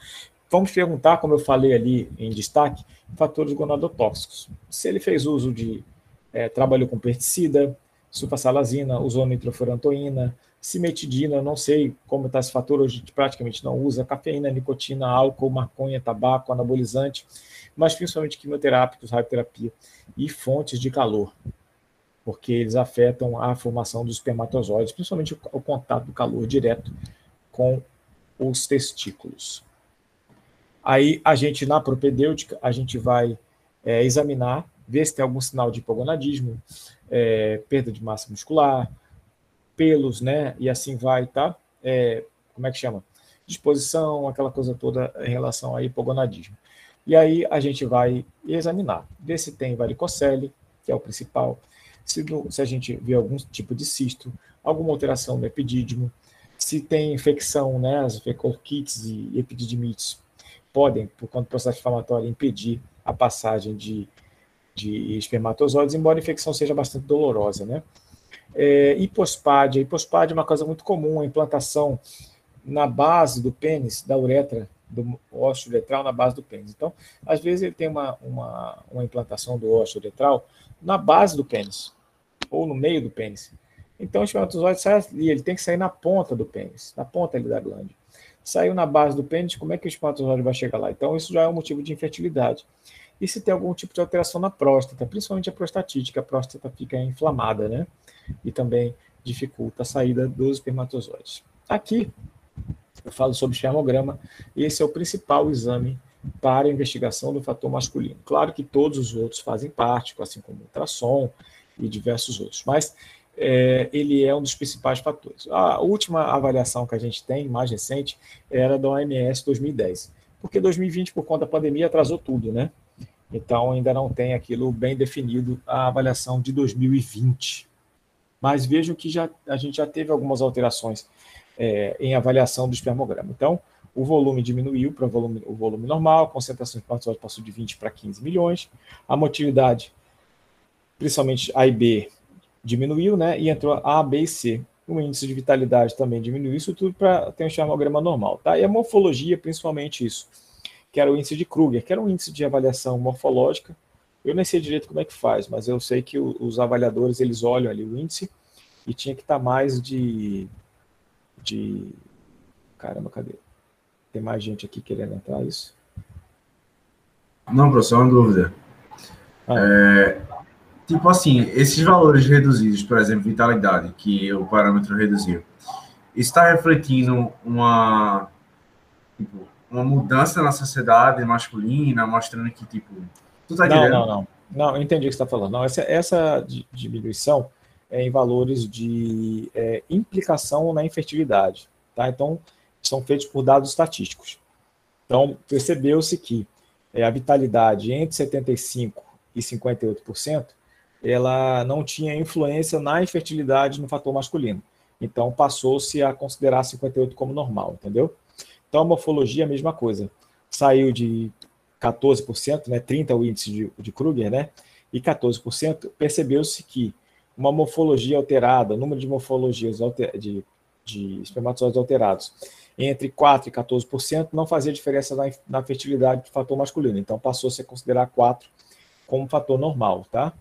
vamos perguntar, como eu falei ali em destaque, fatores gonadotóxicos. Se ele fez uso de, é, trabalhou com pesticida, sulfasalazina, usou nitrofurantoína, cimetidina, não sei como está esse fator, hoje a gente praticamente não usa, cafeína, nicotina, álcool, maconha, tabaco, anabolizante, mas principalmente quimioterápicos, radioterapia e fontes de calor porque eles afetam a formação dos espermatozoides, principalmente o, o contato do calor direto com os testículos. Aí a gente, na propedêutica, a gente vai é, examinar, ver se tem algum sinal de hipogonadismo, é, perda de massa muscular, pelos, né? E assim vai, tá? É, como é que chama? Disposição, aquela coisa toda em relação a hipogonadismo. E aí a gente vai examinar, ver se tem varicocele, que é o principal, se, se a gente vê algum tipo de cisto, alguma alteração no epidídimo, se tem infecção, né, as fecorquites e epididimites podem, por conta do processo inflamatório, impedir a passagem de, de espermatozoides, embora a infecção seja bastante dolorosa, né. É, hipospádia, hipospádia é uma coisa muito comum, a implantação na base do pênis, da uretra, do ósseo uretral na base do pênis. Então, às vezes ele tem uma, uma, uma implantação do ósseo uretral na base do pênis ou no meio do pênis. Então o espermatozoide sai ali, ele tem que sair na ponta do pênis, na ponta ali da glândula. Saiu na base do pênis, como é que o espermatozoide vai chegar lá? Então isso já é um motivo de infertilidade. E se tem algum tipo de alteração na próstata, principalmente a prostatite, que a próstata fica inflamada, né? E também dificulta a saída dos espermatozoides. Aqui eu falo sobre espermograma, e esse é o principal exame para investigação do fator masculino. Claro que todos os outros fazem parte, assim como ultrassom, e diversos outros. Mas é, ele é um dos principais fatores. A última avaliação que a gente tem, mais recente, era da OMS 2010. Porque 2020, por conta da pandemia, atrasou tudo, né? Então ainda não tem aquilo bem definido, a avaliação de 2020. Mas vejo que já, a gente já teve algumas alterações é, em avaliação do espermograma. Então, o volume diminuiu para o volume, o volume normal, a concentração de partículas passou de 20 para 15 milhões, a motilidade principalmente A e B, diminuiu, né? E entrou A, B e C. O índice de vitalidade também diminuiu, isso tudo para ter um chamograma normal, tá? E a morfologia, principalmente isso, que era o índice de Kruger, que era um índice de avaliação morfológica. Eu nem sei direito como é que faz, mas eu sei que os avaliadores, eles olham ali o índice e tinha que estar tá mais de, de... Caramba, cadê? Tem mais gente aqui querendo entrar, isso? Não, professor, uma dúvida. Ah. É, tipo assim, esses valores reduzidos, por exemplo, vitalidade, que o parâmetro reduziu, está refletindo uma, tipo, uma mudança na sociedade masculina, mostrando que, tipo, tu tá não, não, não. Não, eu entendi o que você está falando. Não, essa, essa diminuição é em valores de é, implicação na infertilidade. Tá? Então, são feitos por dados estatísticos. Então, percebeu-se que é, a vitalidade entre 75% e 58%, ela não tinha influência na infertilidade no fator masculino. Então, passou-se a considerar 58% como normal, entendeu? Então, a morfologia é a mesma coisa. Saiu de 14%, né, 30% o índice de, de Kruger, né, e 14%, percebeu-se que uma morfologia alterada, número de morfologias alter, de, de espermatozoides alterados, entre 4% e 14%, não fazia diferença na, na fertilidade do fator masculino. Então, passou-se a considerar 4% como fator normal, tá?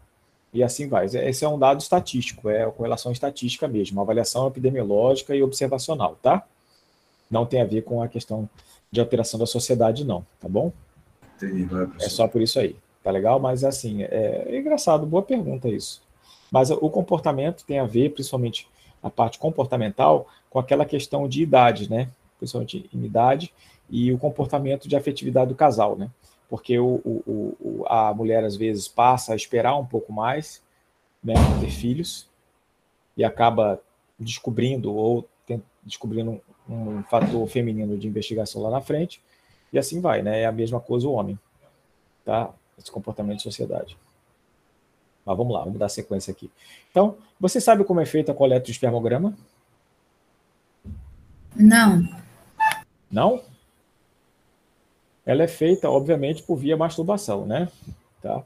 E assim vai. Esse é um dado estatístico, é com relação estatística mesmo, uma avaliação epidemiológica e observacional, tá? Não tem a ver com a questão de alteração da sociedade, não, tá bom? Entendi, vai, é só por isso aí, tá legal? Mas assim, é, é engraçado, boa pergunta isso. Mas o comportamento tem a ver, principalmente a parte comportamental, com aquela questão de idade, né? Principalmente em idade e o comportamento de afetividade do casal, né? Porque o, o, o, a mulher às vezes passa a esperar um pouco mais, né, ter filhos e acaba descobrindo ou descobrindo um, um fator feminino de investigação lá na frente e assim vai, né? É a mesma coisa o homem, tá? Esse comportamento de sociedade. Mas vamos lá, vamos dar sequência aqui. Então, você sabe como é feita a coleta de espermograma? Não. Não? Ela é feita, obviamente, por via masturbação, né? Tá?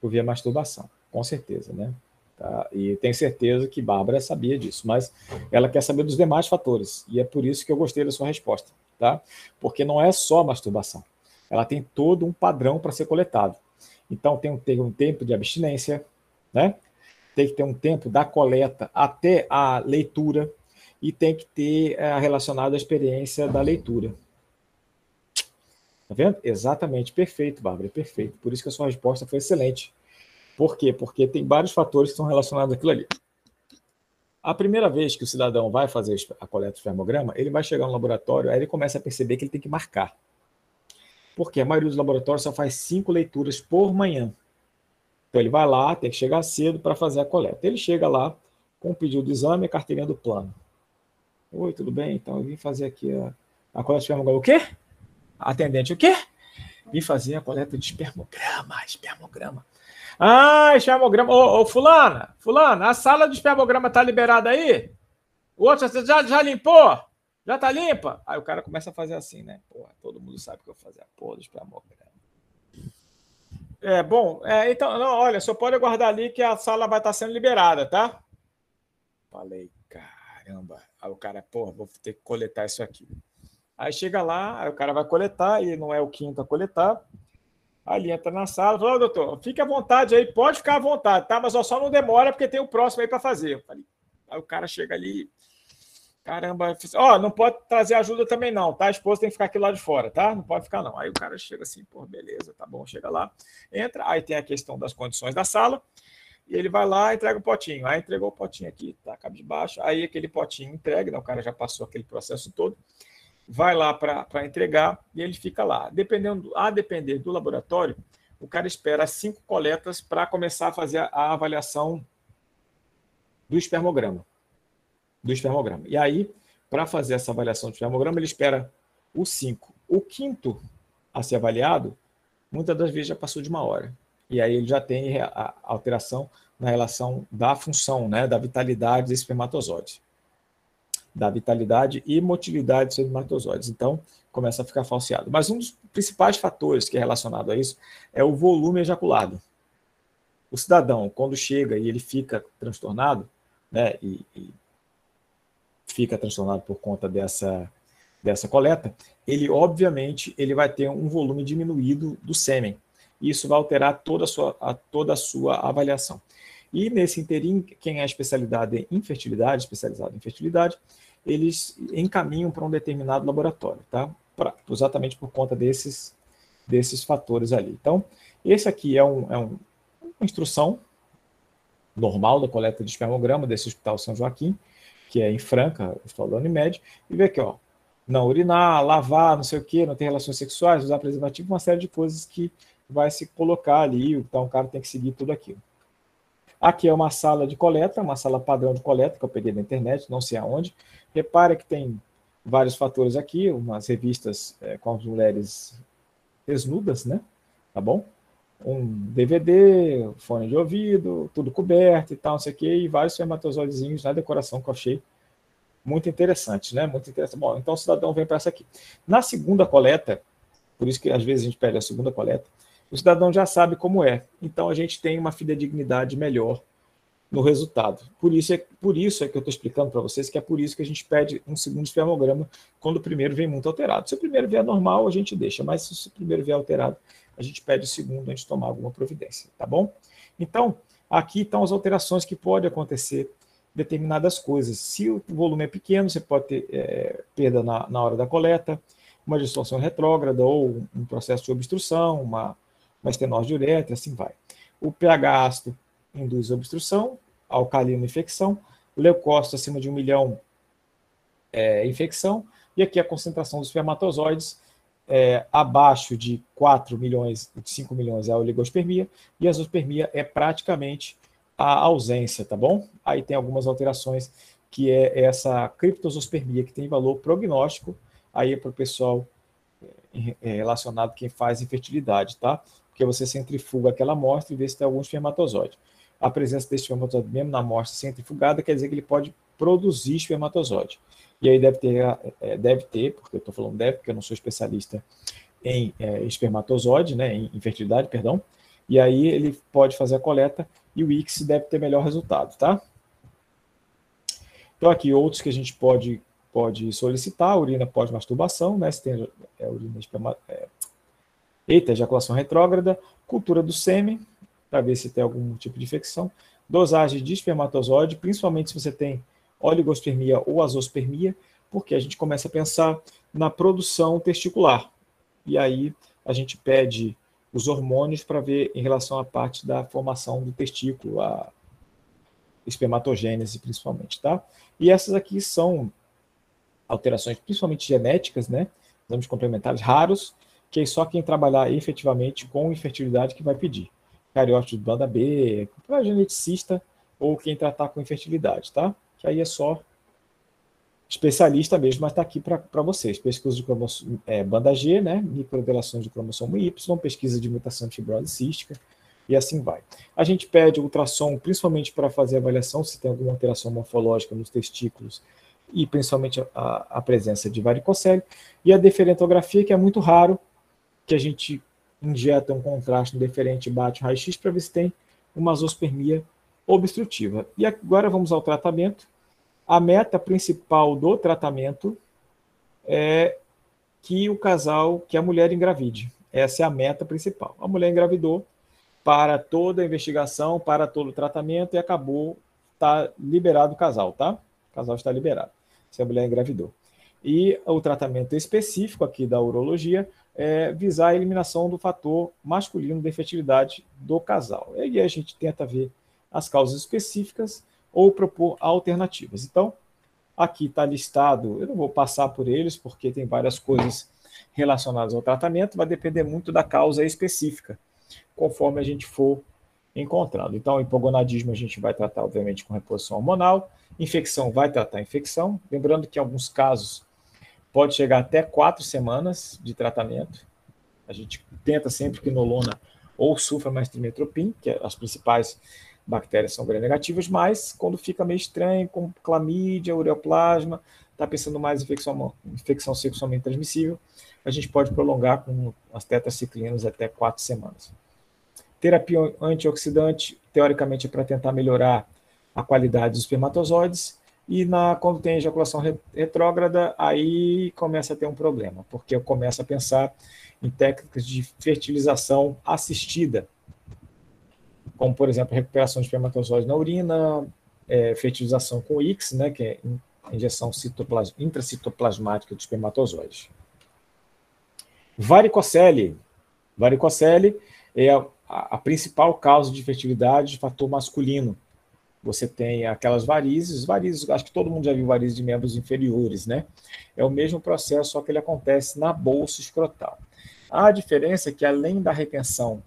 Por via masturbação, com certeza, né? Tá? E tenho certeza que Bárbara sabia disso, mas ela quer saber dos demais fatores, e é por isso que eu gostei da sua resposta, tá? Porque não é só masturbação, ela tem todo um padrão para ser coletado. Então tem que ter um tempo de abstinência, né? Tem que ter um tempo da coleta até a leitura e tem que ter é, relacionado à experiência da leitura. Tá vendo? Exatamente, perfeito, Bárbara, perfeito. Por isso que a sua resposta foi excelente. Por quê? Porque tem vários fatores que estão relacionados àquilo ali. A primeira vez que o cidadão vai fazer a coleta do espermograma, ele vai chegar no laboratório, aí ele começa a perceber que ele tem que marcar porque a maioria dos laboratórios só faz cinco leituras por manhã. Então ele vai lá, tem que chegar cedo para fazer a coleta. Ele chega lá com o pedido de exame e a carteirinha do plano. Oi, tudo bem? Então eu vim fazer aqui a, a coleta de espermograma. O quê? Atendente, o quê? Vim fazer a coleta de espermograma, espermograma. Ah, espermograma. Ô, ô fulana, fulana, a sala de espermograma está liberada aí? O outro, já, já limpou? Já tá limpa? Aí o cara começa a fazer assim, né? Porra, todo mundo sabe que eu vou fazer a porra do espermograma. É, bom, é, então, não, olha, só pode aguardar ali que a sala vai estar tá sendo liberada, tá? Falei, caramba. Aí o cara, porra, vou ter que coletar isso aqui. Aí chega lá, aí o cara vai coletar, e não é o quinto a coletar. Aí ele entra na sala, fala, doutor, fique à vontade aí, pode ficar à vontade, tá? Mas só não demora, porque tem o próximo aí para fazer. Aí o cara chega ali, Caramba, ó, oh, não pode trazer ajuda também não, tá? A esposa tem que ficar aqui lá de fora, tá? Não pode ficar não. Aí o cara chega assim, pô, beleza, tá bom, chega lá, entra, aí tem a questão das condições da sala, e ele vai lá, entrega o potinho. Aí entregou o potinho aqui, tá, cabe de baixo, aí aquele potinho entrega, né? o cara já passou aquele processo todo, vai lá para entregar e ele fica lá. Dependendo, a depender do laboratório, o cara espera cinco coletas para começar a fazer a avaliação do espermograma do espermograma. E aí, para fazer essa avaliação do espermograma, ele espera o 5. O quinto a ser avaliado, muitas das vezes já passou de uma hora. E aí ele já tem a alteração na relação da função, né, da vitalidade dos espermatozoides. Da vitalidade e motilidade dos espermatozoides. Então, começa a ficar falseado. Mas um dos principais fatores que é relacionado a isso é o volume ejaculado. O cidadão, quando chega e ele fica transtornado, né, e, e fica transtornado por conta dessa, dessa coleta, ele obviamente ele vai ter um volume diminuído do sêmen. Isso vai alterar toda a sua, a, toda a sua avaliação. E nesse interim, quem é especialidade em infertilidade, especializado em fertilidade, eles encaminham para um determinado laboratório, tá? Pra, exatamente por conta desses, desses fatores ali. Então, esse aqui é, um, é um, uma instrução normal da coleta de espermograma desse Hospital São Joaquim, que é em Franca, Hospital da Unimed, e ver aqui, ó, não urinar, lavar, não sei o que, não ter relações sexuais, usar preservativo, uma série de coisas que vai se colocar ali, então o cara tem que seguir tudo aquilo. Aqui é uma sala de coleta, uma sala padrão de coleta que eu peguei na internet, não sei aonde. Repara que tem vários fatores aqui, umas revistas é, com as mulheres desnudas, né? Tá bom? Um DVD, fone de ouvido, tudo coberto e tal, não sei o quê, e vários espermatozoidezinhos na decoração que eu achei muito interessante, né? Muito interessante. Bom, então o cidadão vem para essa aqui. Na segunda coleta, por isso que às vezes a gente pede a segunda coleta, o cidadão já sabe como é. Então a gente tem uma fidedignidade melhor no resultado. Por isso é, por isso é que eu estou explicando para vocês que é por isso que a gente pede um segundo espermograma quando o primeiro vem muito alterado. Se o primeiro vier normal, a gente deixa, mas se o primeiro vier alterado, a gente pede o segundo antes de tomar alguma providência, tá bom? Então, aqui estão as alterações que podem acontecer determinadas coisas. Se o volume é pequeno, você pode ter é, perda na, na hora da coleta, uma distorção retrógrada ou um processo de obstrução, uma uma estenose uretra, assim vai. O pH ácido induz obstrução, alcalino infecção, leucócito acima de um milhão é, infecção, e aqui a concentração dos espermatozoides é, abaixo de 4 milhões, de 5 milhões é a oligospermia, e a zoospermia é praticamente a ausência, tá bom? Aí tem algumas alterações, que é essa criptosospermia, que tem valor prognóstico, aí é para o pessoal é, relacionado quem faz infertilidade, tá? Porque você centrifuga aquela amostra e vê se tem algum espermatozoide. A presença desse espermatozoide mesmo na amostra centrifugada quer dizer que ele pode produzir espermatozoide. E aí deve ter, é, deve ter porque eu estou falando deve, porque eu não sou especialista em é, espermatozoide, né, em infertilidade, perdão, e aí ele pode fazer a coleta e o X deve ter melhor resultado, tá? Então aqui outros que a gente pode, pode solicitar, urina pós-masturbação, né, se tem é, urina esperma, é, Eita, ejaculação retrógrada, cultura do sêmen, para ver se tem algum tipo de infecção, dosagem de espermatozoide, principalmente se você tem oligospermia ou azospermia, porque a gente começa a pensar na produção testicular. E aí a gente pede os hormônios para ver em relação à parte da formação do testículo, a espermatogênese principalmente, tá? E essas aqui são alterações principalmente genéticas, né? Exames complementares raros, que é só quem trabalhar efetivamente com infertilidade que vai pedir. Cariótipo de banda B, para geneticista ou quem tratar com infertilidade, tá? Que aí é só especialista mesmo, mas está aqui para vocês. Pesquisa de é, banda G, né? Microdelações de cromossomo Y, pesquisa de mutação de fibrose cística, e assim vai. A gente pede ultrassom, principalmente para fazer avaliação se tem alguma alteração morfológica nos testículos e principalmente a, a presença de varicocele, e a deferentografia, que é muito raro, que a gente injeta um contraste diferente, bate raio-x para ver se tem uma zoospermia obstrutiva. E agora vamos ao tratamento. A meta principal do tratamento é que o casal, que a mulher engravide. Essa é a meta principal. A mulher engravidou para toda a investigação, para todo o tratamento e acabou, está liberado o casal, tá? O casal está liberado, se a mulher engravidou. E o tratamento específico aqui da urologia é, visar a eliminação do fator masculino de efetividade do casal. E aí a gente tenta ver as causas específicas ou propor alternativas. Então, aqui está listado, eu não vou passar por eles, porque tem várias coisas relacionadas ao tratamento, vai depender muito da causa específica, conforme a gente for encontrando. Então, hipogonadismo a gente vai tratar, obviamente, com reposição hormonal, infecção vai tratar infecção, lembrando que em alguns casos pode chegar até quatro semanas de tratamento. A gente tenta sempre que nolona ou sufra mais que é as principais bactérias são gram-negativas, mas quando fica meio estranho, com clamídia, ureoplasma, está pensando mais em infecção, infecção sexualmente transmissível, a gente pode prolongar com as tetraciclinas até quatro semanas. Terapia antioxidante, teoricamente, é para tentar melhorar a qualidade dos espermatozoides, e na, quando tem ejaculação retrógrada, aí começa a ter um problema, porque eu começo a pensar em técnicas de fertilização assistida, como, por exemplo, recuperação de espermatozoides na urina, é, fertilização com X, né, que é injeção citoplas, intracitoplasmática de espermatozoides. Varicocele. Varicocele é a, a principal causa de fertilidade de fator masculino você tem aquelas varizes, varizes, acho que todo mundo já viu varizes de membros inferiores, né? É o mesmo processo, só que ele acontece na bolsa escrotal. A diferença é que além da retenção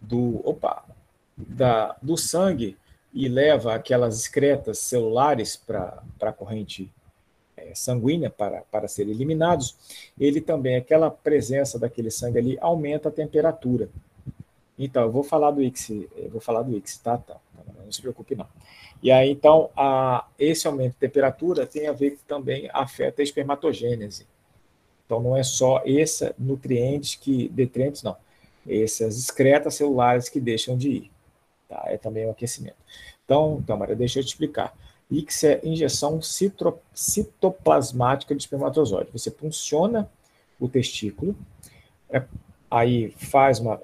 do, opa, da, do sangue e leva aquelas excretas celulares para a corrente é, sanguínea para, para serem eliminados, ele também, aquela presença daquele sangue ali, aumenta a temperatura. Então, eu vou falar do eu vou falar do Ix, tá? tá? Não se preocupe, não. E aí, então, a, esse aumento de temperatura tem a ver também afeta a espermatogênese. Então, não é só esses nutrientes que, detrientes, não. Essas excretas celulares que deixam de ir. Tá? É também o aquecimento. Então, então Maria, deixa eu te explicar. Ix é injeção citro, citoplasmática de espermatozoide. Você funciona o testículo, é, aí faz uma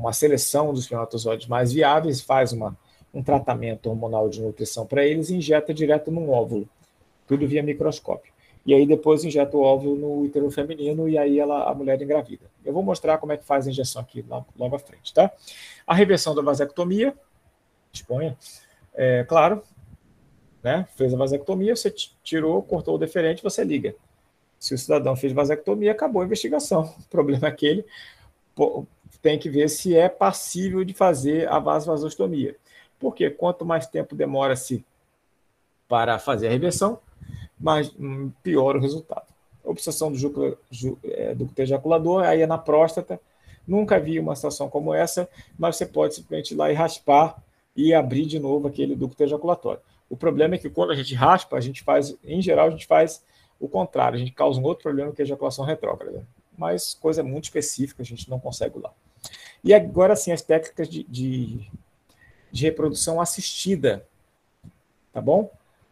uma seleção dos espermatozoides mais viáveis, faz uma, um tratamento hormonal de nutrição para eles e injeta direto num óvulo, tudo via microscópio. E aí depois injeta o óvulo no útero feminino e aí ela, a mulher engravida. Eu vou mostrar como é que faz a injeção aqui logo, logo à frente, tá? A reversão da vasectomia, exponha, é, claro, né? Fez a vasectomia, você tirou, cortou o deferente, você liga. Se o cidadão fez vasectomia, acabou a investigação. (laughs) O problema é que ele tem que ver se é passível de fazer a vasovasostomia. Porque quanto mais tempo demora-se para fazer a reversão, mais hum, pior o resultado. obsessão do ducto, é, ducto ejaculador, aí é na próstata. Nunca vi uma situação como essa, mas você pode simplesmente ir lá e raspar e abrir de novo aquele ducto ejaculatório. O problema é que quando a gente raspa, a gente faz, em geral, a gente faz o contrário, a gente causa um outro problema que é a ejaculação retrógrada. Mas coisa muito específica, a gente não consegue lá. E agora sim, as técnicas de, de, de, reprodução assistida, tá bom?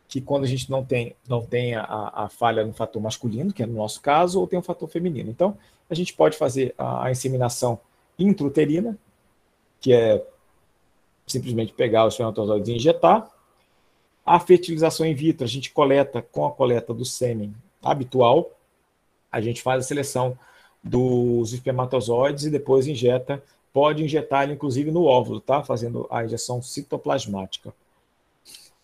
Que quando a gente não tem, não tem a, a, falha no fator masculino, que é no nosso caso, ou tem um fator feminino. Então, a gente pode fazer a, a inseminação intrauterina, que é simplesmente pegar os espermatozoides e injetar. A fertilização in vitro, a gente coleta com a coleta do sêmen habitual, a gente faz a seleção dos espermatozoides e depois injeta, pode injetar inclusive no óvulo, tá? Fazendo a injeção citoplasmática.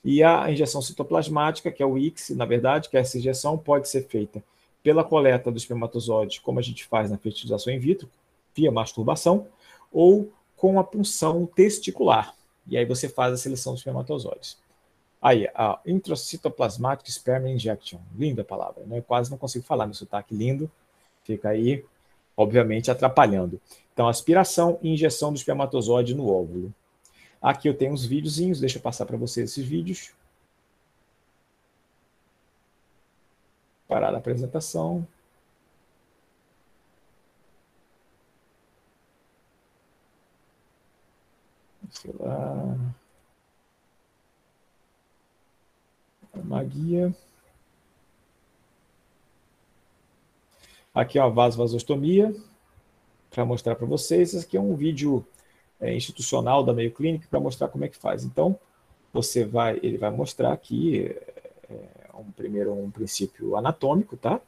E a injeção citoplasmática, que é o IX, na verdade, que é essa injeção pode ser feita pela coleta dos espermatozoides, como a gente faz na fertilização in vitro, via masturbação, ou com a punção testicular. E aí você faz a seleção dos espermatozoides. Aí, a intracitoplasmatic sperm injection. Linda palavra, né? Eu quase não consigo falar meu sotaque lindo. Fica aí, obviamente, atrapalhando. Então, aspiração e injeção do espermatozoide no óvulo. Aqui eu tenho uns videozinhos, deixa eu passar para vocês esses vídeos. Parar a apresentação. Sei lá. Uma Aqui uma vasovasostomia, para mostrar para vocês. Esse aqui é um vídeo é, institucional da Meio Clínica para mostrar como é que faz. Então, você vai, ele vai mostrar aqui é, um primeiro um princípio anatômico, tá?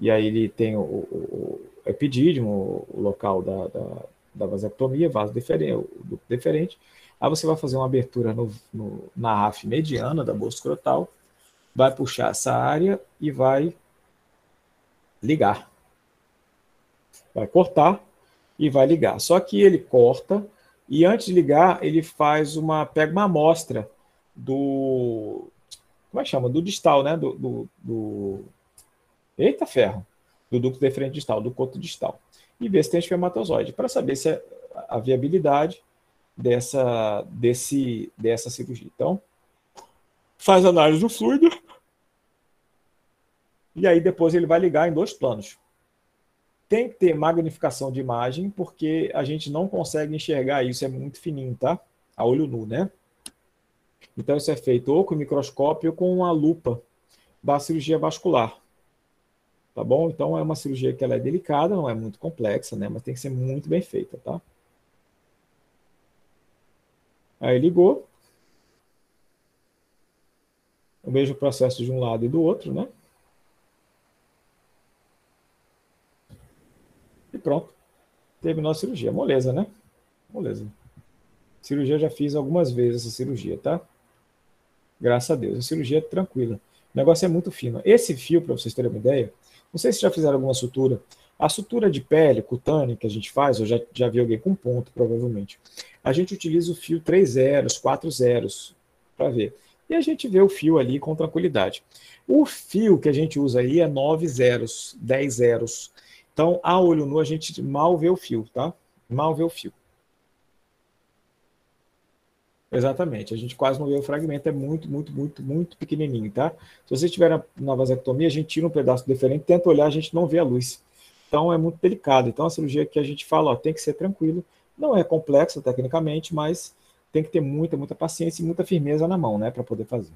E aí ele tem o, o, o epidídimo, o local da, da, da vasectomia, vaso deferente, o deferente. Aí você vai fazer uma abertura no, no, na AF mediana da bolsa escrotal, vai puxar essa área e vai ligar. Vai cortar e vai ligar. Só que ele corta e antes de ligar, ele faz uma. pega uma amostra do. Como é que chama? Do distal, né? Do. do, do eita ferro! Do ducto deferente distal, do coto distal. E vê se tem espermatozoide, para saber se é a viabilidade dessa, desse, dessa cirurgia. Então, faz análise do fluido e aí depois ele vai ligar em dois planos. Tem que ter magnificação de imagem, porque a gente não consegue enxergar isso, é muito fininho, tá? A olho nu, né? Então isso é feito ou com microscópio ou com uma lupa da cirurgia vascular. Tá bom? Então é uma cirurgia que ela é delicada, não é muito complexa, né? Mas tem que ser muito bem feita, tá? Aí ligou. O mesmo processo de um lado e do outro, né? E pronto. Terminou a cirurgia. Moleza, né? Moleza. Cirurgia já fiz algumas vezes essa cirurgia, tá? Graças a Deus. A cirurgia é tranquila. O negócio é muito fino. Esse fio, para vocês terem uma ideia, não sei se já fizeram alguma sutura. A sutura de pele cutânea que a gente faz, eu já, já vi alguém com ponto, provavelmente. A gente utiliza o fio 3 zeros, 4 zeros, para ver. E a gente vê o fio ali com tranquilidade. O fio que a gente usa aí é 9 zeros, 10 zeros. Então, a olho nu, a gente mal vê o fio, tá? Mal vê o fio. Exatamente, a gente quase não vê o fragmento, é muito, muito, muito, muito pequenininho, tá? Se você tiver na vasectomia, a gente tira um pedaço diferente, tenta olhar, a gente não vê a luz. Então é muito delicado. Então a cirurgia que a gente fala, ó, tem que ser tranquilo. Não é complexa tecnicamente, mas tem que ter muita, muita paciência e muita firmeza na mão, né, para poder fazer.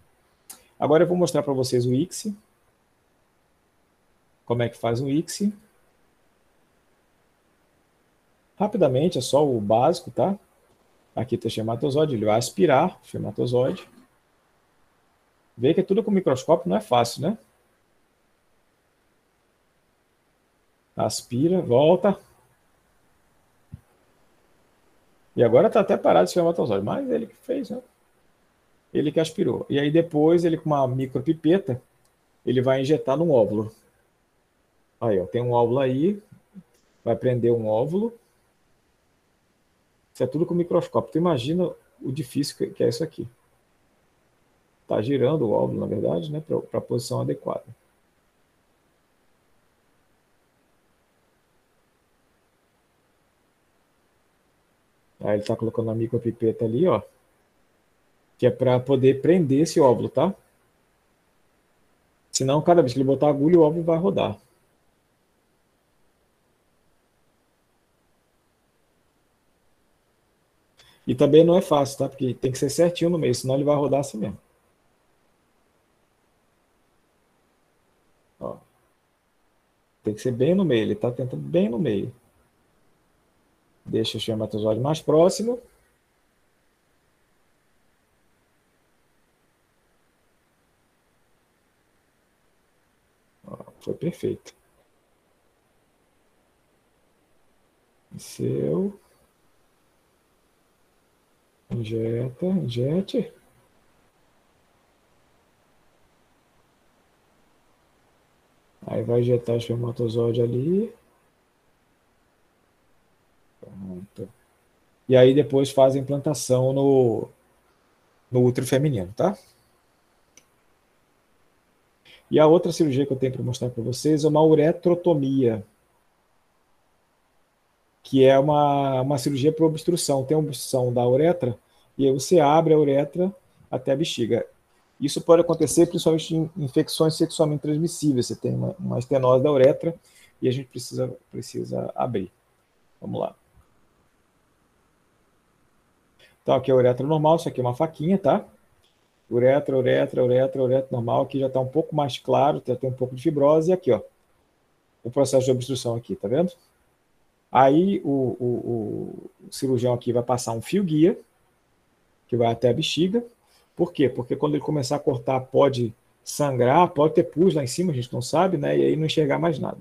Agora eu vou mostrar para vocês o ICSI. Como é que faz o ICSI? Rapidamente, é só o básico, tá? Aqui tem o espermatozoide, ele vai aspirar o espermatozoide. Vê que é tudo com microscópio não é fácil, né? Aspira, volta. E agora está até parado o espermatozoide, mas ele que fez, né? Ele que aspirou. E aí depois ele com uma micropipeta, ele vai injetar num óvulo. Aí, ó, tem um óvulo aí, vai prender um óvulo. Isso é tudo com microscópio. Tu imagina o difícil que é isso aqui. Está girando o óvulo, na verdade, né, para a posição adequada. Aí ele está colocando a micropipeta ali, ó, que é para poder prender esse óvulo, tá? Senão, cada vez que ele botar a agulha, o óvulo vai rodar. E também não é fácil, tá? Porque tem que ser certinho no meio, senão ele vai rodar assim mesmo. Ó. Tem que ser bem no meio, ele está tentando bem no meio. Deixa o espermatozoide mais próximo. Ó, foi perfeito. Seu. Injeta, injete. Aí vai injetar o espermatozoide ali. Pronto. E aí depois faz a implantação no, no útero feminino, tá? E a outra cirurgia que eu tenho para mostrar para vocês é uma uretrotomia que é uma, uma cirurgia por obstrução. Tem obstrução da uretra, e aí você abre a uretra até a bexiga. Isso pode acontecer principalmente em infecções sexualmente transmissíveis. Você tem uma, uma estenose da uretra e a gente precisa, precisa abrir. Vamos lá. Então, aqui é a uretra normal, isso aqui é uma faquinha, tá? Uretra, uretra, uretra, uretra normal. Aqui já está um pouco mais claro, já tem um pouco de fibrose. E aqui, ó, o processo de obstrução aqui, tá vendo? Aí o, o, o cirurgião aqui vai passar um fio guia, que vai até a bexiga. Por quê? Porque quando ele começar a cortar, pode sangrar, pode ter pus lá em cima, a gente não sabe, né? E aí não enxergar mais nada.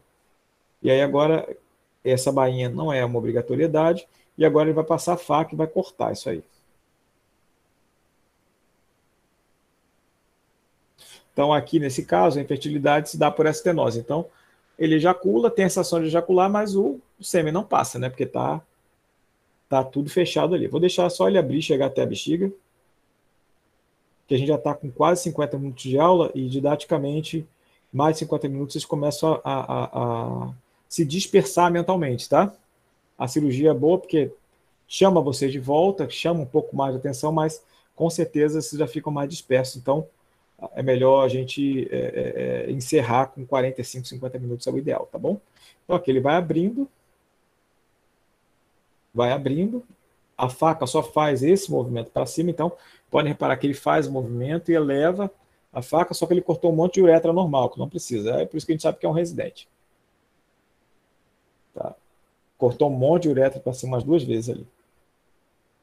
E aí agora, essa bainha não é uma obrigatoriedade, e agora ele vai passar a faca e vai cortar isso aí. Então, aqui nesse caso, a infertilidade se dá por estenose. Então, ele ejacula, tem a sensação de ejacular, mas o, o sêmen não passa, né? Porque tá, tá tudo fechado ali. Vou deixar só ele abrir, chegar até a bexiga, que a gente já está com quase 50 minutos de aula e didaticamente, mais de 50 minutos, vocês começam a, a, a se dispersar mentalmente, tá? A cirurgia é boa porque chama você de volta, chama um pouco mais de atenção, mas com certeza vocês já ficam mais dispersos. Então, é melhor a gente é, é, é encerrar com 45, 50 minutos é o ideal, tá bom? Então aqui ele vai abrindo, vai abrindo, a faca só faz esse movimento para cima, então podem reparar que ele faz o movimento e eleva a faca, só que ele cortou um monte de uretra normal, que não precisa, é por isso que a gente sabe que é um residente. Tá? Cortou um monte de uretra para cima umas duas vezes ali.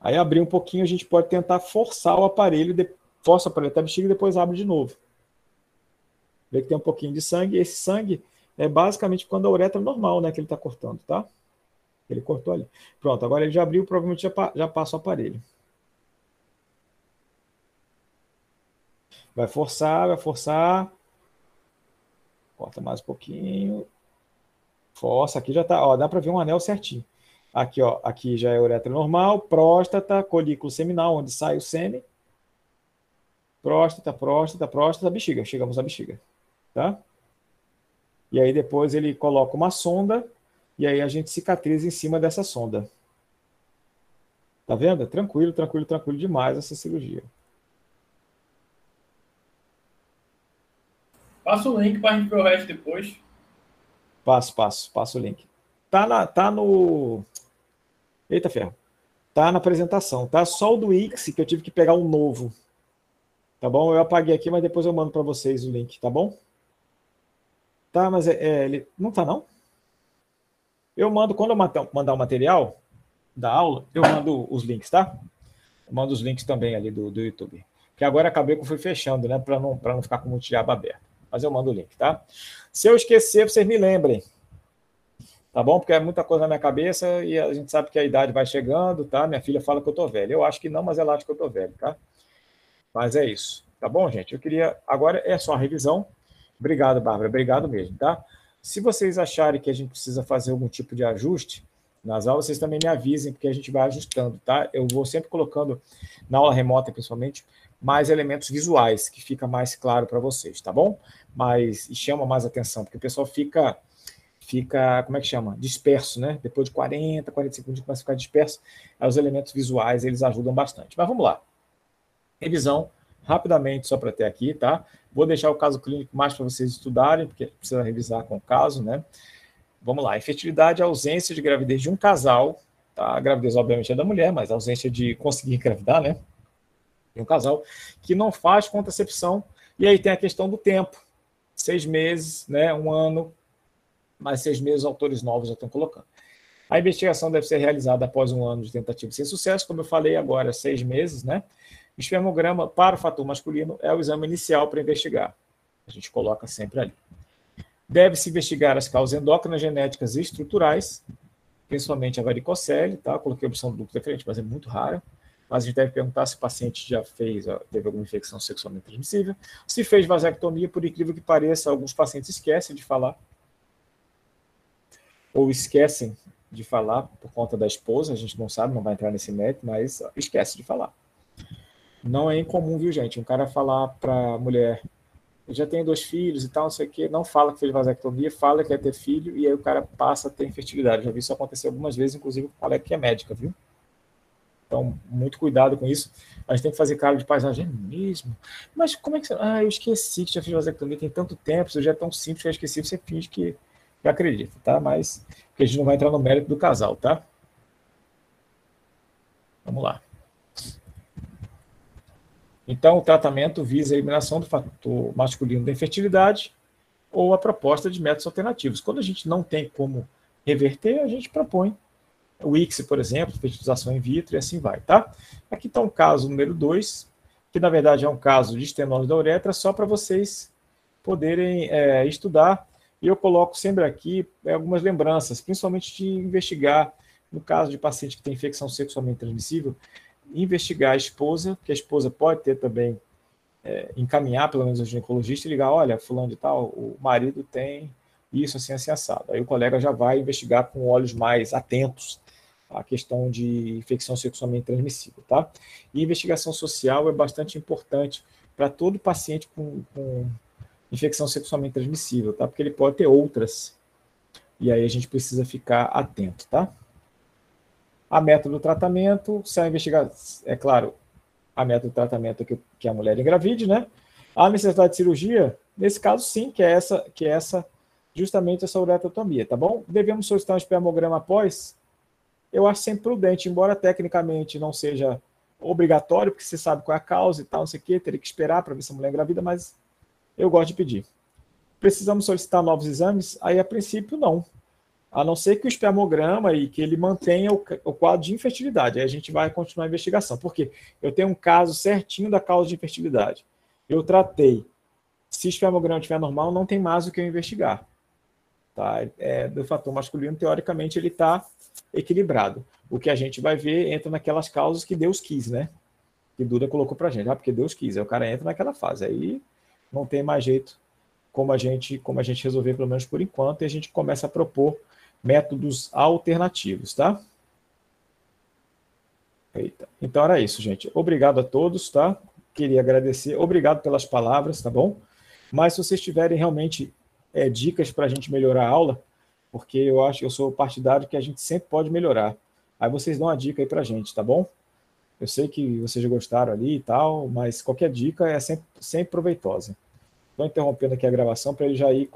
Aí abrir um pouquinho, a gente pode tentar forçar o aparelho força para até a bexiga e depois abre de novo. Vê que tem um pouquinho de sangue. Esse sangue é basicamente quando a uretra normal, né, que ele está cortando, tá? Ele cortou ali. Pronto, agora ele já abriu, provavelmente já, já passa o aparelho. Vai forçar, vai forçar. Corta mais um pouquinho. Força, aqui já tá, ó, dá para ver um anel certinho. Aqui, ó, aqui já é uretra normal, próstata, colículo seminal, onde sai o sêmen Próstata, próstata, próstata, bexiga. Chegamos à bexiga, tá? E aí depois ele coloca uma sonda e aí a gente cicatriza em cima dessa sonda. Tá vendo? Tranquilo, tranquilo, tranquilo demais essa cirurgia. Passa o link para a gente ver o resto depois. Passo, passo, passo o link. Tá, na, tá no. Eita ferro. Tá na apresentação, tá? Só o do X que eu tive que pegar um novo. Tá bom? Eu apaguei aqui, mas depois eu mando para vocês o link, tá bom? Tá, mas é, é, ele não tá não? Eu mando quando eu mandar o material da aula, eu mando os links, tá? Eu mando os links também ali do, do YouTube. Que agora acabei que eu fui fechando, né, para não não ficar com o diabo aberto mas eu mando o link, tá? Se eu esquecer, vocês me lembrem, tá bom? Porque é muita coisa na minha cabeça e a gente sabe que a idade vai chegando, tá? Minha filha fala que eu tô velho. Eu acho que não, mas ela acha que eu tô velho, tá? Mas é isso, tá bom, gente? Eu queria. Agora é só a revisão. Obrigado, Bárbara. Obrigado mesmo, tá? Se vocês acharem que a gente precisa fazer algum tipo de ajuste nas aulas, vocês também me avisem, porque a gente vai ajustando, tá? Eu vou sempre colocando, na aula remota principalmente, mais elementos visuais, que fica mais claro para vocês, tá bom? Mas chama mais atenção, porque o pessoal fica, fica, como é que chama? Disperso, né? Depois de 40, 45 minutos começa a ficar disperso. Aí os elementos visuais, eles ajudam bastante. Mas vamos lá. Revisão, rapidamente, só para ter aqui, tá? Vou deixar o caso clínico mais para vocês estudarem, porque precisa revisar com o caso, né? Vamos lá. Infertilidade é ausência de gravidez de um casal, tá? A gravidez, obviamente, é da mulher, mas a ausência de conseguir engravidar, né? Tem um casal que não faz contracepção, e aí tem a questão do tempo. Seis meses, né, um ano, mais seis meses, autores novos já estão colocando. A investigação deve ser realizada após um ano de tentativa sem sucesso, como eu falei agora, seis meses, né? O espermograma para o fator masculino é o exame inicial para investigar. A gente coloca sempre ali. Deve-se investigar as causas endócrinas, genéticas e estruturais, principalmente a varicocele, tá? Coloquei a opção do duplo diferente, mas é muito rara mas a gente deve perguntar se o paciente já fez, teve alguma infecção sexualmente transmissível. Se fez vasectomia, por incrível que pareça, alguns pacientes esquecem de falar. Ou esquecem de falar por conta da esposa, a gente não sabe, não vai entrar nesse mérito, mas esquece de falar. Não é incomum, viu, gente? Um cara falar para a mulher, eu já tenho dois filhos e tal, não sei o quê, não fala que fez vasectomia, fala que quer ter filho, e aí o cara passa a ter infertilidade. Já vi isso acontecer algumas vezes, inclusive com colega que é médica, viu? Então, muito cuidado com isso. A gente tem que fazer cara de paisagem mesmo. Mas como é que você. Ah, eu esqueci que já fiz vasectomia tem tanto tempo, isso já é tão simples que eu esqueci, você finge que, que acredita, tá? Mas a gente não vai entrar no mérito do casal, tá? Vamos lá. Então, o tratamento visa a eliminação do fator masculino da infertilidade ou a proposta de métodos alternativos. Quando a gente não tem como reverter, a gente propõe o ICSI, por exemplo, fertilização in vitro e assim vai, tá? Aqui está um caso número 2, que na verdade é um caso de estenose da uretra, só para vocês poderem é, estudar. E eu coloco sempre aqui é, algumas lembranças, principalmente de investigar, no caso de paciente que tem infecção sexualmente transmissível, investigar a esposa, que a esposa pode ter também, é, encaminhar pelo menos o ginecologista e ligar, olha, fulano de tal, o marido tem isso assim, assim, assado. Aí o colega já vai investigar com olhos mais atentos a questão de infecção sexualmente transmissível, tá? E investigação social é bastante importante para todo paciente com, com, infecção sexualmente transmissível, tá? Porque ele pode ter outras. E aí a gente precisa ficar atento, tá? A meta do tratamento, se a investigar, é claro, a meta do tratamento é que, que a mulher engravide, né? A necessidade de cirurgia, nesse caso sim, que é essa, que é essa justamente essa uretrotomia, tá bom? Devemos solicitar um espermograma após eu acho sempre prudente, embora tecnicamente não seja obrigatório, porque você sabe qual é a causa e tal, não sei o quê, teria que esperar para ver se a mulher engravida, mas eu gosto de pedir. Precisamos solicitar novos exames? Aí, a princípio, não. A não ser que o espermograma e que ele mantenha o, o quadro de infertilidade. Aí a gente vai continuar a investigação. Por quê? Eu tenho um caso certinho da causa de infertilidade. Eu tratei. Se o espermograma estiver normal, não tem mais o que eu investigar. Tá? É, do fator masculino, teoricamente, ele está equilibrado. O que a gente vai ver entra naquelas causas que Deus quis, né? que Duda colocou para gente. Ah, porque Deus quis. Aí o cara entra naquela fase. Aí não tem mais jeito como a gente, como a gente resolver, pelo menos por enquanto, e a gente começa a propor métodos alternativos, tá? Eita. Então era isso, gente. Obrigado a todos, tá? Queria agradecer. Obrigado pelas palavras, tá bom? Mas se vocês tiverem realmente é, dicas para a gente melhorar a aula, porque eu acho, eu sou partidário que a gente sempre pode melhorar. Aí vocês dão uma dica aí para a gente, tá bom? Eu sei que vocês gostaram ali e tal, mas qualquer dica é sempre, sempre proveitosa. Estou interrompendo aqui a gravação para ele já ir